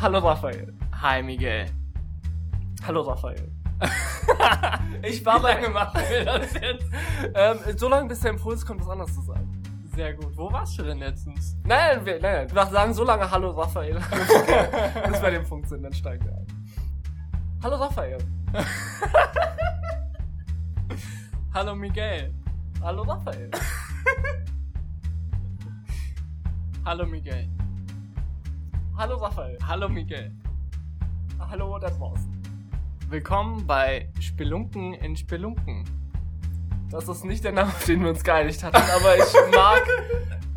Hallo Raphael. Hi Miguel. Hallo Raphael. ich war bei. lange machen wir das jetzt? Ähm, so lange, bis der Impuls kommt, was anderes zu sagen. Sehr gut. Wo warst du denn letztens? Nein, nein, wir, nein. Wir sagen so lange Hallo Raphael, bis wir an dem Punkt sind, dann steigen wir ein. Hallo Raphael. Hallo Miguel. Hallo Raphael. Hallo Miguel. Hallo Raphael. Hallo Miguel. Hallo da draußen. Willkommen bei Spelunken in Spelunken. Das ist nicht der Name, auf den wir uns geeinigt hatten, aber ich mag,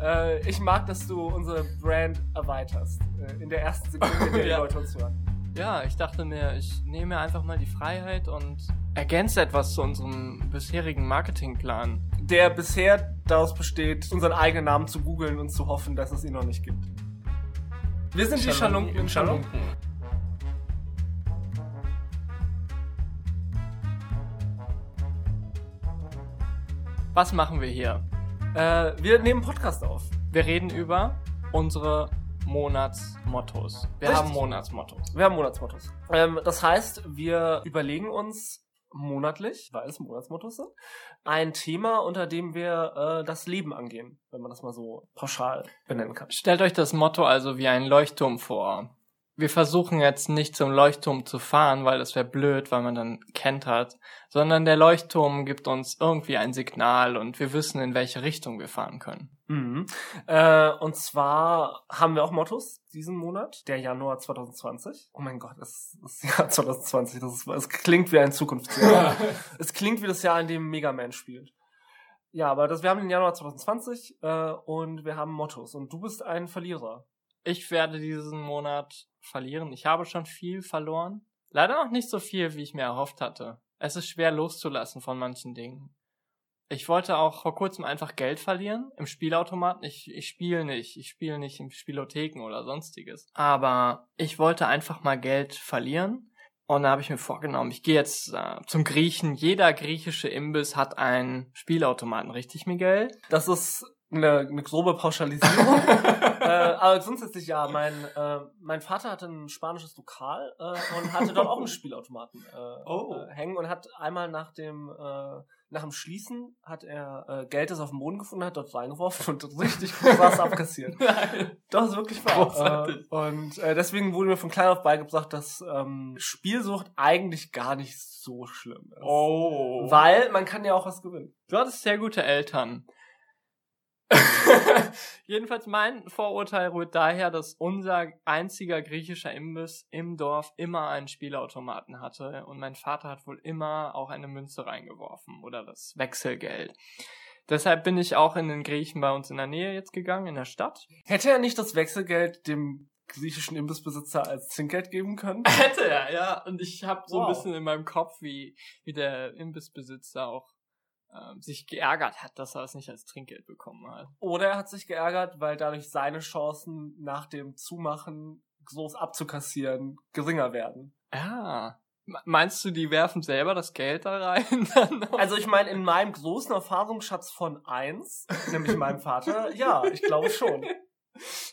äh, ich mag, dass du unsere Brand erweiterst. Äh, in der ersten Sekunde, in der die Ja. Leute uns hören. Ja, ich dachte mir, ich nehme einfach mal die Freiheit und ergänze etwas zu unserem bisherigen Marketingplan. Der bisher daraus besteht, unseren eigenen Namen zu googeln und zu hoffen, dass es ihn noch nicht gibt. Wir sind die Schalunken in Schalunken. Was machen wir hier? Äh, wir nehmen Podcast auf. Wir reden über unsere Monatsmottos. Wir Richtig. haben Monatsmottos. Wir haben Monatsmottos. Ähm, das heißt, wir überlegen uns monatlich, weil es Monatsmottos sind, ein Thema, unter dem wir äh, das Leben angehen, wenn man das mal so pauschal benennen kann. Stellt euch das Motto also wie einen Leuchtturm vor. Wir versuchen jetzt nicht zum Leuchtturm zu fahren, weil das wäre blöd, weil man dann kentert, sondern der Leuchtturm gibt uns irgendwie ein Signal und wir wissen, in welche Richtung wir fahren können. Mhm. Äh, und zwar haben wir auch Mottos diesen Monat, der Januar 2020. Oh mein Gott, es ist das Jahr 2020. Das ist, es klingt wie ein Zukunftsjahr. es klingt wie das Jahr, in dem Mega Man spielt. Ja, aber das, wir haben den Januar 2020 äh, und wir haben Mottos. Und du bist ein Verlierer. Ich werde diesen Monat verlieren. Ich habe schon viel verloren. Leider noch nicht so viel, wie ich mir erhofft hatte. Es ist schwer loszulassen von manchen Dingen. Ich wollte auch vor kurzem einfach Geld verlieren im Spielautomaten. Ich, ich spiele nicht. Ich spiele nicht in Spielotheken oder sonstiges. Aber ich wollte einfach mal Geld verlieren. Und da habe ich mir vorgenommen, ich gehe jetzt äh, zum Griechen. Jeder griechische Imbiss hat einen Spielautomaten, richtig, Miguel? Das ist eine, eine grobe Pauschalisierung. äh, aber grundsätzlich ja, mein, äh, mein Vater hatte ein spanisches Lokal äh, und hatte dort auch einen Spielautomaten äh, Oh. äh, hängen und hat einmal nach dem äh, nach dem Schließen hat er äh, Geld, das auf dem Boden gefunden hat, dort reingeworfen und richtig krass abkassiert. Nein. Doch, ist wirklich wahr. Äh, und äh, deswegen wurde mir von klein auf beigebracht, dass ähm, Spielsucht eigentlich gar nicht so schlimm ist. Oh. Weil man kann ja auch was gewinnen. Du hattest sehr gute Eltern. Jedenfalls mein Vorurteil rührt daher, dass unser einziger griechischer Imbiss im Dorf immer einen Spielautomaten hatte und mein Vater hat wohl immer auch eine Münze reingeworfen oder das Wechselgeld. Deshalb bin ich auch in den Griechen bei uns in der Nähe jetzt gegangen, in der Stadt. Hätte er nicht das Wechselgeld dem griechischen Imbissbesitzer als Trinkgeld geben können? Hätte er, ja. Und ich habe so Wow. ein bisschen in meinem Kopf, wie, wie der Imbissbesitzer auch sich geärgert hat, dass er es nicht als Trinkgeld bekommen hat. Oder er hat sich geärgert, weil dadurch seine Chancen nach dem Zumachen groß abzukassieren geringer werden. Ja. M- Meinst du, die werfen selber das Geld da rein? Also ich meine, in meinem großen Erfahrungsschatz von eins, nämlich meinem Vater, ja, ich glaube schon.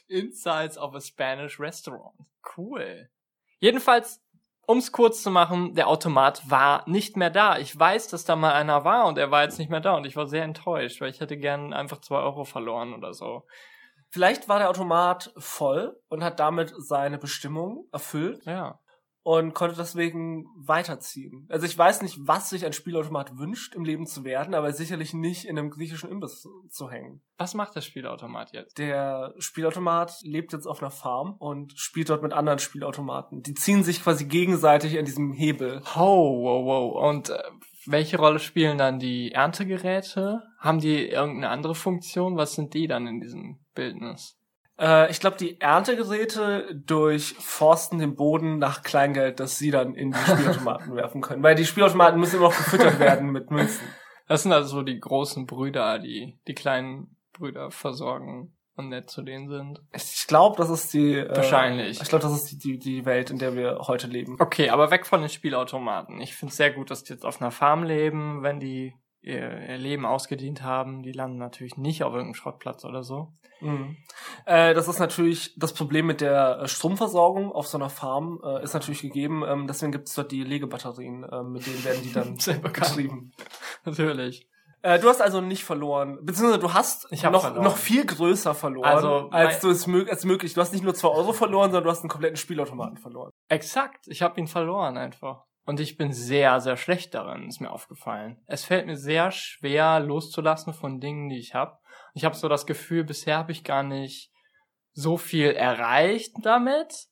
Insides of a Spanish Restaurant. Cool. Jedenfalls, um's kurz zu machen, der Automat war nicht mehr da. Ich weiß, dass da mal einer war und er war jetzt nicht mehr da und ich war sehr enttäuscht, weil ich hätte gern einfach zwei Euro verloren oder so. Vielleicht war der Automat voll und hat damit seine Bestimmung erfüllt Ja. Und konnte deswegen weiterziehen. Also ich weiß nicht, was sich ein Spielautomat wünscht, im Leben zu werden, aber sicherlich nicht in einem griechischen Imbiss zu hängen. Was macht der Spielautomat jetzt? Der Spielautomat lebt jetzt auf einer Farm und spielt dort mit anderen Spielautomaten. Die ziehen sich quasi gegenseitig an diesem Hebel. Oh, wow, wow. Und äh, welche Rolle spielen dann die Erntegeräte? Haben die irgendeine andere Funktion? Was sind die dann in diesem Bildnis? Äh, ich glaube, die Erntegeräte durchforsten den Boden nach Kleingeld, das sie dann in die Spielautomaten werfen können. Weil die Spielautomaten müssen immer noch gefüttert werden mit Münzen. Das sind also so die großen Brüder, die die kleinen Brüder versorgen und nett zu denen sind. Ich glaube, das ist die. Äh, Wahrscheinlich. Ich glaube, das ist die, die, die Welt, in der wir heute leben. Okay, aber weg von den Spielautomaten. Ich finde es sehr gut, dass die jetzt auf einer Farm leben. Wenn die ihr, ihr Leben ausgedient haben, die landen natürlich nicht auf irgendeinem Schrottplatz oder so. Mhm. Äh, das ist natürlich das Problem mit der äh, Stromversorgung auf so einer Farm äh, ist natürlich gegeben. Ähm, deswegen gibt es dort die Legebatterien, äh, mit denen werden die dann bekannt. betrieben. Natürlich. Äh, du hast also nicht verloren, beziehungsweise du hast noch, verloren. noch viel größer verloren, Also, als du es mög als möglich. Du hast nicht nur zwei Euro verloren, sondern du hast einen kompletten Spielautomaten verloren. Exakt. Ich habe ihn verloren einfach. Und ich bin sehr, sehr schlecht darin, ist mir aufgefallen. Es fällt mir sehr schwer loszulassen von Dingen, die ich habe. Ich habe so das Gefühl, bisher habe ich gar nicht so viel erreicht damit.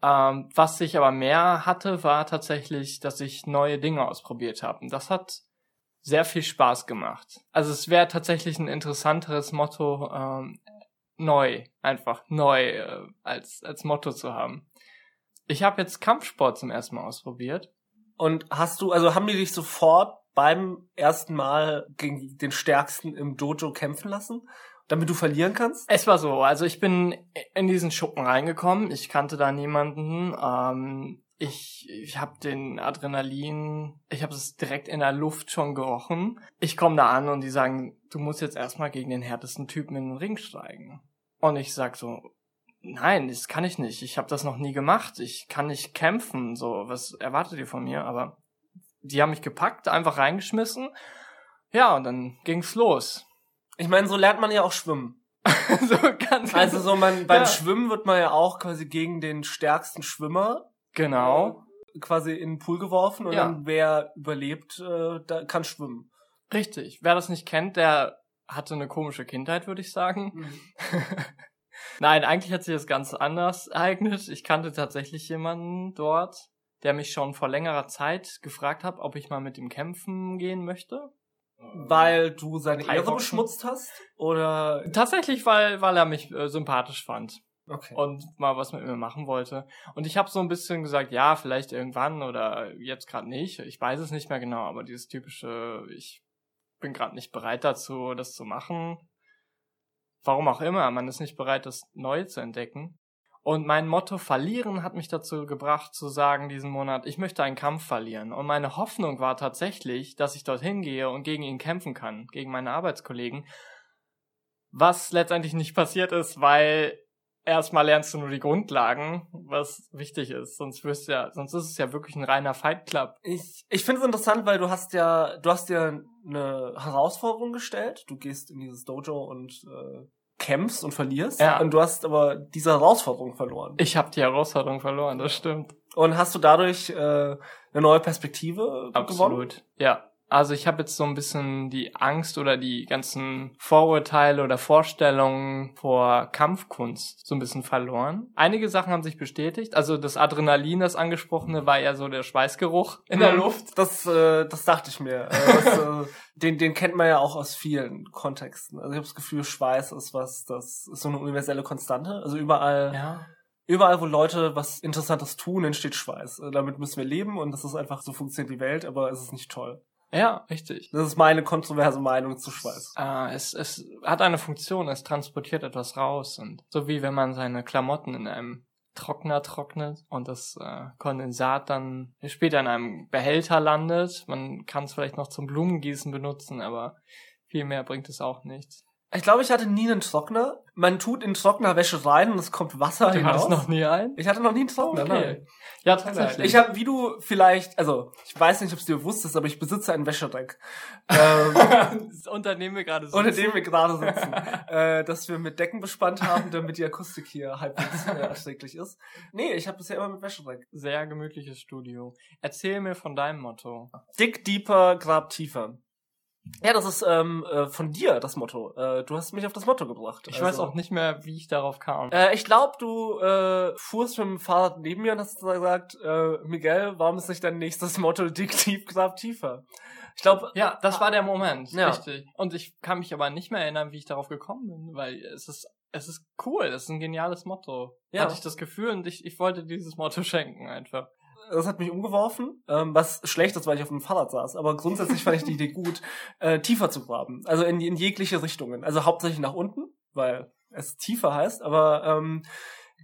Ähm, was ich aber mehr hatte, war tatsächlich, dass ich neue Dinge ausprobiert habe. Und das hat sehr viel Spaß gemacht. Also es wäre tatsächlich ein interessanteres Motto, ähm, neu, einfach neu äh, als, als Motto zu haben. Ich habe jetzt Kampfsport zum ersten Mal ausprobiert. Und hast du, also haben die dich sofort beim ersten Mal gegen den Stärksten im Dojo kämpfen lassen, damit du verlieren kannst? Es war so, also ich bin in diesen Schuppen reingekommen. Ich kannte da niemanden. Ähm, ich ich habe den Adrenalin, ich habe es direkt in der Luft schon gerochen. Ich komme da an und die sagen, du musst jetzt erstmal gegen den härtesten Typen in den Ring steigen. Und ich sag so, nein, das kann ich nicht. Ich habe das noch nie gemacht. Ich kann nicht kämpfen. So, was erwartet ihr von mir? Aber die haben mich gepackt, einfach reingeschmissen. Ja, und dann ging's los. Ich meine, so lernt man ja auch schwimmen. so ganz Also so man beim Ja. Schwimmen wird man ja auch quasi gegen den stärksten Schwimmer genau. quasi in den Pool geworfen und Ja. dann wer überlebt, äh, da kann schwimmen. Richtig. Wer das nicht kennt, der hatte eine komische Kindheit, würde ich sagen. Nein, eigentlich hat sich das ganz anders ereignet. Ich kannte tatsächlich jemanden dort, der mich schon vor längerer Zeit gefragt hat, ob ich mal mit ihm kämpfen gehen möchte. Weil du seine Ehre beschmutzt hast? Oder Tatsächlich, weil, weil er mich äh, sympathisch fand okay. und mal was mit mir machen wollte. Und ich habe so ein bisschen gesagt, ja, vielleicht irgendwann oder jetzt gerade nicht. Ich weiß es nicht mehr genau, aber dieses typische, ich bin gerade nicht bereit dazu, das zu machen. Warum auch immer, man ist nicht bereit, das neu zu entdecken. Und mein Motto verlieren hat mich dazu gebracht zu sagen diesen Monat, ich möchte einen Kampf verlieren. Und meine Hoffnung war tatsächlich, dass ich dorthin gehe und gegen ihn kämpfen kann, gegen meine Arbeitskollegen. Was letztendlich nicht passiert ist, weil erstmal lernst du nur die Grundlagen, was wichtig ist. Sonst wirst du ja, sonst ist es ja wirklich ein reiner Fight Club. Ich, ich finde es interessant, weil du hast ja, du hast dir eine Herausforderung gestellt. Du gehst in dieses Dojo und äh, kämpfst und verlierst. Ja. Und du hast aber diese Herausforderung verloren. Ich habe die Herausforderung verloren, das stimmt. Und hast du dadurch äh, eine neue Perspektive gewonnen? Absolut. Ja. Also ich habe jetzt so ein bisschen die Angst oder die ganzen Vorurteile oder Vorstellungen vor Kampfkunst so ein bisschen verloren. Einige Sachen haben sich bestätigt. Also das Adrenalin, das angesprochene, war ja so der Schweißgeruch in der Mhm. Luft. Das, äh, das dachte ich mir. Äh, das, äh, den, den kennt man ja auch aus vielen Kontexten. Also ich habe das Gefühl, Schweiß ist was, das ist so eine universelle Konstante. Also überall, Ja. überall, wo Leute was Interessantes tun, entsteht Schweiß. Äh, damit müssen wir leben und das ist einfach so funktioniert die Welt, aber es ist nicht toll. Ja, richtig. Das ist meine kontroverse Meinung zu Schweiß. Ah, es, es hat eine Funktion, es transportiert etwas raus und so wie wenn man seine Klamotten in einem Trockner trocknet und das äh, Kondensat dann später in einem Behälter landet. Man kann es vielleicht noch zum Blumengießen benutzen, aber viel mehr bringt es auch nichts. Ich glaube, ich hatte nie einen Trockner. Man tut in Trocknerwäsche rein und es kommt Wasser Du hinaus. hattest noch nie einen? ich hatte noch nie einen Trockner, nein. Ja, tatsächlich. Ich habe, wie du vielleicht, also ich weiß nicht, ob es dir wusstest, aber ich besitze ein Wäschedeck, ähm, das Unternehmen wir gerade so. unter dem wir gerade sitzen, äh, das wir mit Decken bespannt haben, damit die Akustik hier halbwegs äh, erträglich ist. Nee, ich habe bisher immer mit Wäschedeck. Sehr gemütliches Studio. Erzähl mir von deinem Motto. Dick deeper, grab tiefer. Ja, das ist ähm, äh, von dir das Motto. Äh, du hast mich auf das Motto gebracht. Ich weiß auch nicht mehr, wie ich darauf kam. Äh, ich glaube, du äh, fuhrst mit dem Fahrrad neben mir und hast gesagt, äh, Miguel, warum ist nicht dein nächstes Motto Dick Deep, grab tiefer? Ich glaube, Ja, das war der Moment, Ja. richtig. Und ich kann mich aber nicht mehr erinnern, wie ich darauf gekommen bin, weil es ist, es ist cool, es ist ein geniales Motto. Ja. Hatte ich das Gefühl und ich, ich wollte dieses Motto schenken einfach. Das hat mich umgeworfen, ähm, was schlecht ist, weil ich auf dem Fahrrad saß. Aber grundsätzlich fand ich die Idee gut, äh, tiefer zu graben. Also in, in jegliche Richtungen. Also hauptsächlich nach unten, weil es tiefer heißt, aber ähm,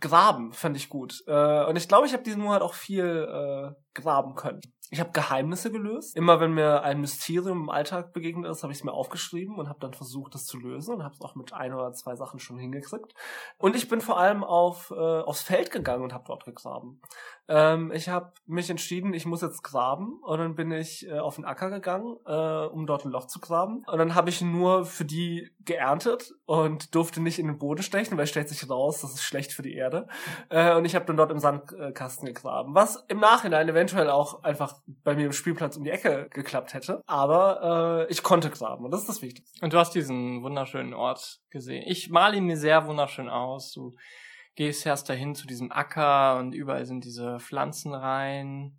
graben fand ich gut. Äh, und ich glaube, ich habe diesen Monat auch viel äh, graben können. Ich habe Geheimnisse gelöst. Immer wenn mir ein Mysterium im Alltag begegnet ist, habe ich es mir aufgeschrieben und habe dann versucht, das zu lösen und habe es auch mit ein oder zwei Sachen schon hingekriegt. Und ich bin vor allem auf äh, aufs Feld gegangen und habe dort gegraben. Ähm, ich habe mich entschieden, ich muss jetzt graben und dann bin ich äh, auf den Acker gegangen, äh, um dort ein Loch zu graben. Und dann habe ich nur für die geerntet und durfte nicht in den Boden stechen, weil stellt sich raus, das ist schlecht für die Erde. Äh, und ich habe dann dort im Sandkasten gegraben, was im Nachhinein eventuell auch einfach bei mir im Spielplatz um die Ecke geklappt hätte. Aber äh, ich konnte graben und das ist das Wichtigste. Und du hast diesen wunderschönen Ort gesehen. Ich male ihn mir sehr wunderschön aus. Du gehst erst dahin zu diesem Acker und überall sind diese Pflanzen rein.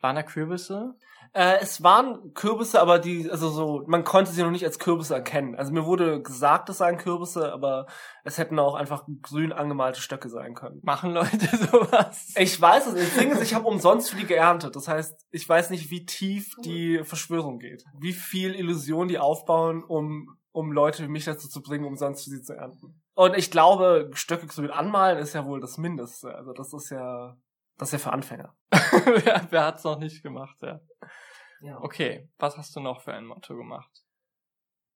Waren da Kürbisse? Äh, es waren Kürbisse, aber die, also so, man konnte sie noch nicht als Kürbisse erkennen. Also mir wurde gesagt, es seien Kürbisse, aber es hätten auch einfach grün angemalte Stöcke sein können. Machen Leute sowas? Ich weiß es. Ding ist, ich habe umsonst für die geerntet. Das heißt, ich weiß nicht, wie tief die Verschwörung geht. Wie viel Illusion die aufbauen, um, um Leute wie mich dazu zu bringen, umsonst für sie zu ernten. Und ich glaube, Stöcke grün anmalen ist ja wohl das Mindeste. Also das ist ja, das ist ja für Anfänger. wer wer hat's noch nicht gemacht, ja. Ja. Okay, was hast du noch für ein Motto gemacht?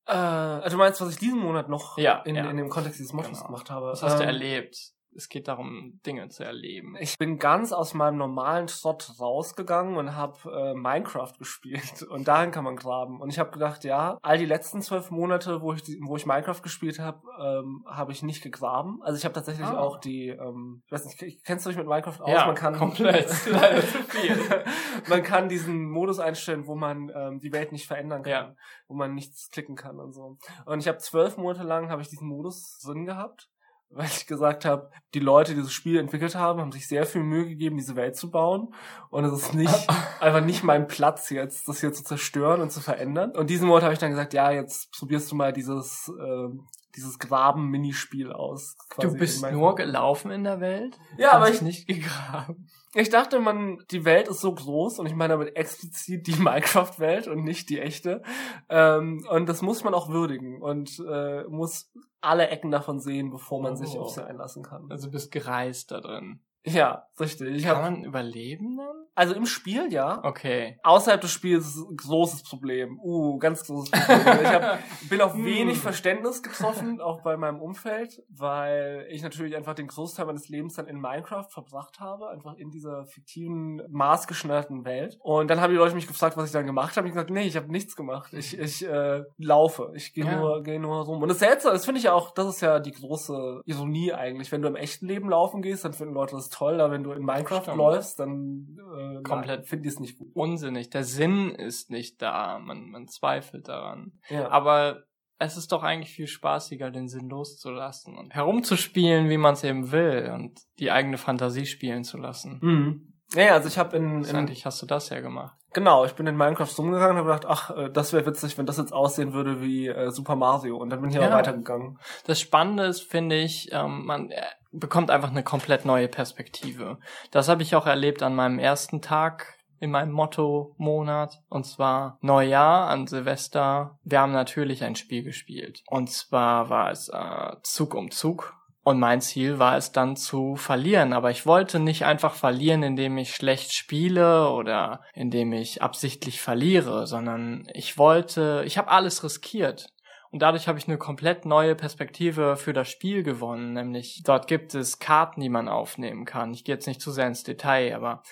Äh, also du meinst, was ich diesen Monat noch Ja, in, ja. in dem Kontext dieses Mottos Genau. gemacht habe? Was hast du Ähm, erlebt? Es geht darum, Dinge zu erleben. Ich bin ganz aus meinem normalen Trott rausgegangen und habe äh, Minecraft gespielt und darin kann man graben. Und ich habe gedacht, ja, all die letzten zwölf Monate, wo ich wo ich Minecraft gespielt habe, ähm, habe ich nicht gegraben. Also ich habe tatsächlich Ah. auch die, ähm, ich weiß nicht, kennst du dich mit Minecraft aus? ja, man kann komplett. Leider zu viel. man kann diesen Modus einstellen, wo man ähm, die Welt nicht verändern kann, Ja. wo man nichts klicken kann und so. Und ich habe zwölf Monate lang habe ich diesen Modus drin gehabt, weil ich gesagt habe, die Leute, die dieses Spiel entwickelt haben, haben sich sehr viel Mühe gegeben, diese Welt zu bauen. Und es ist nicht einfach nicht mein Platz jetzt, das hier zu zerstören und zu verändern. Und diesen Monat habe ich dann gesagt, ja, jetzt probierst du mal dieses ähm, dieses Graben-Minispiel aus. Du bist nur gelaufen in der Welt? Ja, aber ich, nicht gegraben. ich dachte, man, die Welt ist so groß und ich meine damit explizit die Minecraft-Welt und nicht die echte. Ähm, und das muss man auch würdigen und äh, muss alle Ecken davon sehen, bevor man sich Oh. auf sie einlassen kann. Also du bist gereist da drin. Ja, richtig. Ich Kann hab, man überleben dann? also im Spiel ja. Okay. Außerhalb des Spiels ist es ein großes Problem. Uh, ganz großes Problem. Ich hab, bin auf Hm. wenig Verständnis getroffen, auch bei meinem Umfeld, weil ich natürlich einfach den Großteil meines Lebens dann in Minecraft verbracht habe, einfach in dieser fiktiven, maßgeschneiderten Welt. Und dann haben die Leute mich gefragt, was ich dann gemacht habe. Ich gesagt, nee, ich habe nichts gemacht. Ich, ich äh, laufe. Ich gehe Ja. nur, gehe nur rum. Und das Seltsame, das finde ich ja auch, das ist ja die große Ironie eigentlich. Wenn du im echten Leben laufen gehst, dann finden Leute das toll, aber wenn du in Minecraft Stimmt. läufst, dann äh, Komplett. finden die es nicht gut. Unsinnig. Der Sinn ist nicht da. Man, man zweifelt daran. Ja. Aber es ist doch eigentlich viel spaßiger, den Sinn loszulassen und herumzuspielen, wie man es eben will und die eigene Fantasie spielen zu lassen. Mhm. Ja, also ich habe in, in Letztendlich hast du das ja gemacht. genau, ich bin in Minecraft rumgegangen und habe gedacht, ach, äh, das wäre witzig, wenn das jetzt aussehen würde wie äh, Super Mario und dann bin ich Ja. auch weitergegangen. Das Spannende ist, finde ich, ähm, man äh, bekommt einfach eine komplett neue Perspektive. Das habe ich auch erlebt an meinem ersten Tag in meinem Motto-Monat. Und zwar Neujahr an Silvester. Wir haben natürlich ein Spiel gespielt. Und zwar war es äh, Zug um Zug. Und mein Ziel war es dann zu verlieren. Aber ich wollte nicht einfach verlieren, indem ich schlecht spiele oder indem ich absichtlich verliere, sondern ich wollte, ich habe alles riskiert. Und dadurch habe ich eine komplett neue Perspektive für das Spiel gewonnen. Nämlich dort gibt es Karten, die man aufnehmen kann. Ich gehe jetzt nicht zu sehr ins Detail, aber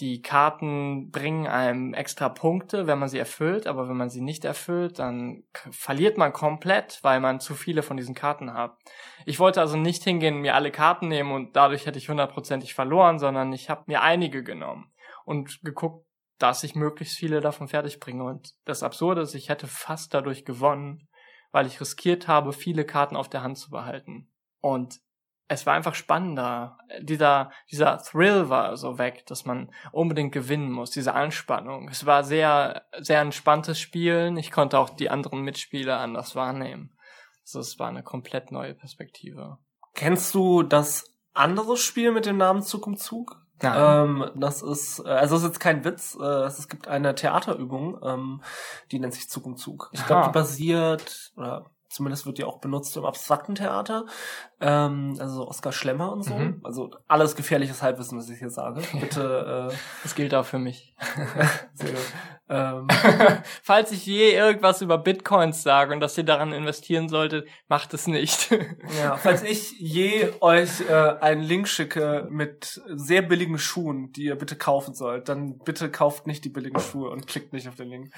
die Karten bringen einem extra Punkte, wenn man sie erfüllt, aber wenn man sie nicht erfüllt, dann verliert man komplett, weil man zu viele von diesen Karten hat. Ich wollte also nicht hingehen, mir alle Karten nehmen und dadurch hätte ich hundertprozentig verloren, sondern ich habe mir einige genommen und geguckt, dass ich möglichst viele davon fertig bringe. Und das Absurde ist, ich hätte fast dadurch gewonnen, weil ich riskiert habe, viele Karten auf der Hand zu behalten. Und es war einfach spannender. Dieser, dieser Thrill war so weg, dass man unbedingt gewinnen muss, diese Anspannung. Es war sehr, sehr entspanntes Spielen. Ich konnte auch die anderen Mitspieler anders wahrnehmen. Also es war eine komplett neue Perspektive. Kennst du das andere Spiel mit dem Namen Zug um Zug? Ähm, das ist, äh, also es ist jetzt kein Witz, äh, es gibt eine Theaterübung, ähm, die nennt sich Zug um Zug. Ich glaube, die basiert, oder Zumindest wird die auch benutzt im abstrakten Theater. Ähm, also Oskar Schlemmer und so. Mhm. Also alles gefährliches Halbwissen, was ich hier sage. Bitte. Äh, Das gilt auch für mich. sehr gut. Ähm, Falls ich je irgendwas über Bitcoins sage und dass ihr daran investieren solltet, macht es nicht. ja, falls ich je euch äh, einen Link schicke mit sehr billigen Schuhen, die ihr bitte kaufen sollt, dann bitte kauft nicht die billigen Schuhe und klickt nicht auf den Link.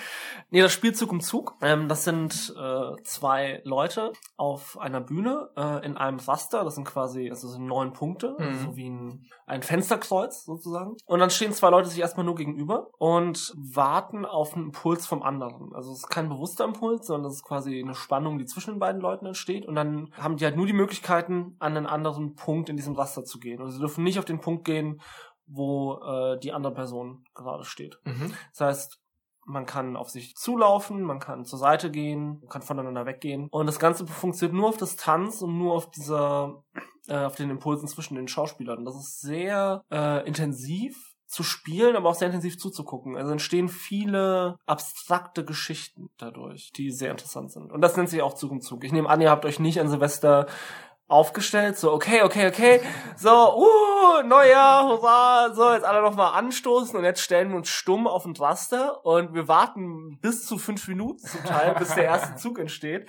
Nee, das Spiel Zug um Zug, ähm, das sind äh, zwei Leute auf einer Bühne äh, in einem Raster, das sind quasi, also das sind neun Punkte, Mhm. so wie ein, ein Fensterkreuz sozusagen. Und dann stehen zwei Leute sich erstmal nur gegenüber und warten auf einen Impuls vom anderen. Also es ist kein bewusster Impuls, sondern es ist quasi eine Spannung, die zwischen den beiden Leuten entsteht. Und dann haben die halt nur die Möglichkeiten, an einen anderen Punkt in diesem Raster zu gehen. Und sie dürfen nicht auf den Punkt gehen, wo äh, die andere Person gerade steht. Mhm. Das heißt, man kann auf sich zulaufen, man kann zur Seite gehen, man kann voneinander weggehen. Und das Ganze funktioniert nur auf Distanz und nur auf dieser, äh, auf den Impulsen zwischen den Schauspielern. Das ist sehr äh, intensiv zu spielen, aber auch sehr intensiv zuzugucken. Also entstehen viele abstrakte Geschichten dadurch, die sehr interessant sind. Und das nennt sich auch Zug um Zug. Ich nehme an, ihr habt euch nicht an Silvester aufgestellt, so okay, okay, okay, so, uh, Neujahr, hurra, so, jetzt alle nochmal anstoßen und jetzt stellen wir uns stumm auf ein Raster und wir warten bis zu fünf Minuten zum Teil, bis der erste Zug entsteht.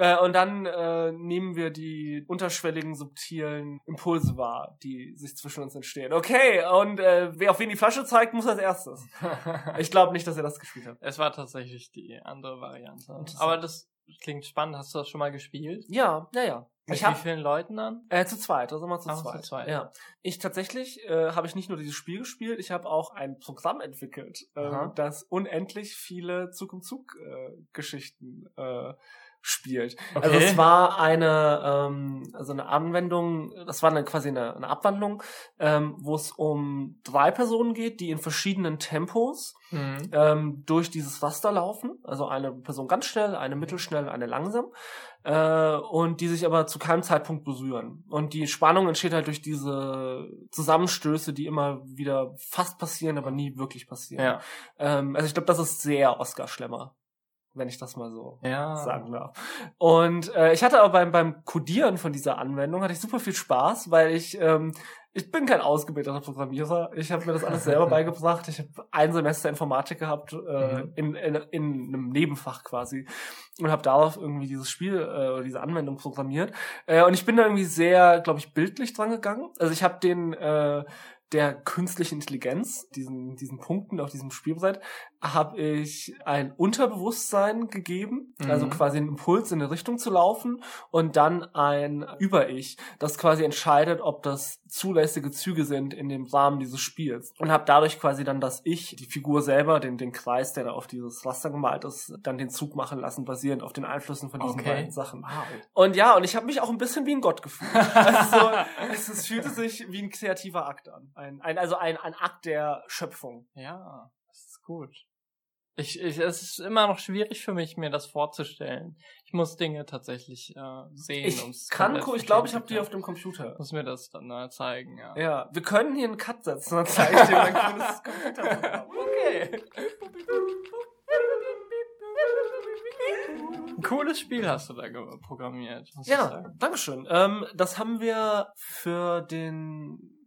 Äh, und dann äh, nehmen wir die unterschwelligen, subtilen Impulse wahr, die sich zwischen uns entstehen. Okay, und äh, wer auf wen die Flasche zeigt, muss als erstes. Ich glaube nicht, dass er das gespielt hat. es war tatsächlich die andere Variante. Aber das klingt spannend. Hast du das schon mal gespielt? Ja, ja, ja. Mit Ich wie hab, vielen Leuten dann? Äh, zu zweit, also immer zu Ach, zu zweit. zweit. Ja. Ich tatsächlich äh, habe ich nicht nur dieses Spiel gespielt, ich habe auch ein Programm entwickelt, ähm, das unendlich viele Zug um Zug äh, Geschichten äh, spielt. Okay. Also es war eine ähm, also eine Anwendung, das war eine, quasi eine, eine Abwandlung, ähm, wo es um drei Personen geht, die in verschiedenen Tempos Mhm. ähm, durch dieses Raster laufen. Also eine Person ganz schnell, eine mittelschnell, eine langsam. Äh, und die sich aber zu keinem Zeitpunkt berühren. Und die Spannung entsteht halt durch diese Zusammenstöße, die immer wieder fast passieren, aber nie wirklich passieren. Ja. Ähm, also ich glaube, das ist sehr Oscar-Schlemmer, wenn ich das mal so Ja. sagen darf. Und äh, ich hatte aber beim, beim Codieren von dieser Anwendung hatte ich super viel Spaß, weil ich ähm, ich bin kein ausgebildeter Programmierer. Ich habe mir das alles selber beigebracht. Ich habe ein Semester Informatik gehabt äh, Mhm. in, in, in einem Nebenfach quasi und habe darauf irgendwie dieses Spiel äh, oder diese Anwendung programmiert. Äh, und ich bin da irgendwie sehr, glaube ich, bildlich dran gegangen. Also ich habe den äh, der künstlichen Intelligenz, diesen, diesen Punkten auf diesem Spielbrett, habe ich ein Unterbewusstsein gegeben, Mhm. also quasi einen Impuls in eine Richtung zu laufen und dann ein Über-Ich, das quasi entscheidet, ob das zulässige Züge sind in dem Rahmen dieses Spiels. Und habe dadurch quasi dann das Ich, die Figur selber, den, den Kreis, der da auf dieses Raster gemalt ist, dann den Zug machen lassen, basierend auf den Einflüssen von diesen Okay. beiden Sachen. Wow. Und ja, und ich habe mich auch ein bisschen wie ein Gott gefühlt. Also so, es, es fühlte sich wie ein kreativer Akt an. Ein, ein, also ein, ein Akt der Schöpfung. Ja, das ist gut. Ich, ich, es ist immer noch schwierig für mich, mir das vorzustellen. Ich muss Dinge tatsächlich äh, sehen. Ich kann, komplett gu- ich glaube, ich habe die auf dem Computer. Muss mir das dann mal zeigen, ja. Ja, wir können hier einen Cut setzen, dann zeige ich dir mein cooles Computerprogramm. Okay. Ein cooles Spiel hast du da programmiert. Ja, sagen. Dankeschön. Ähm, das haben wir für den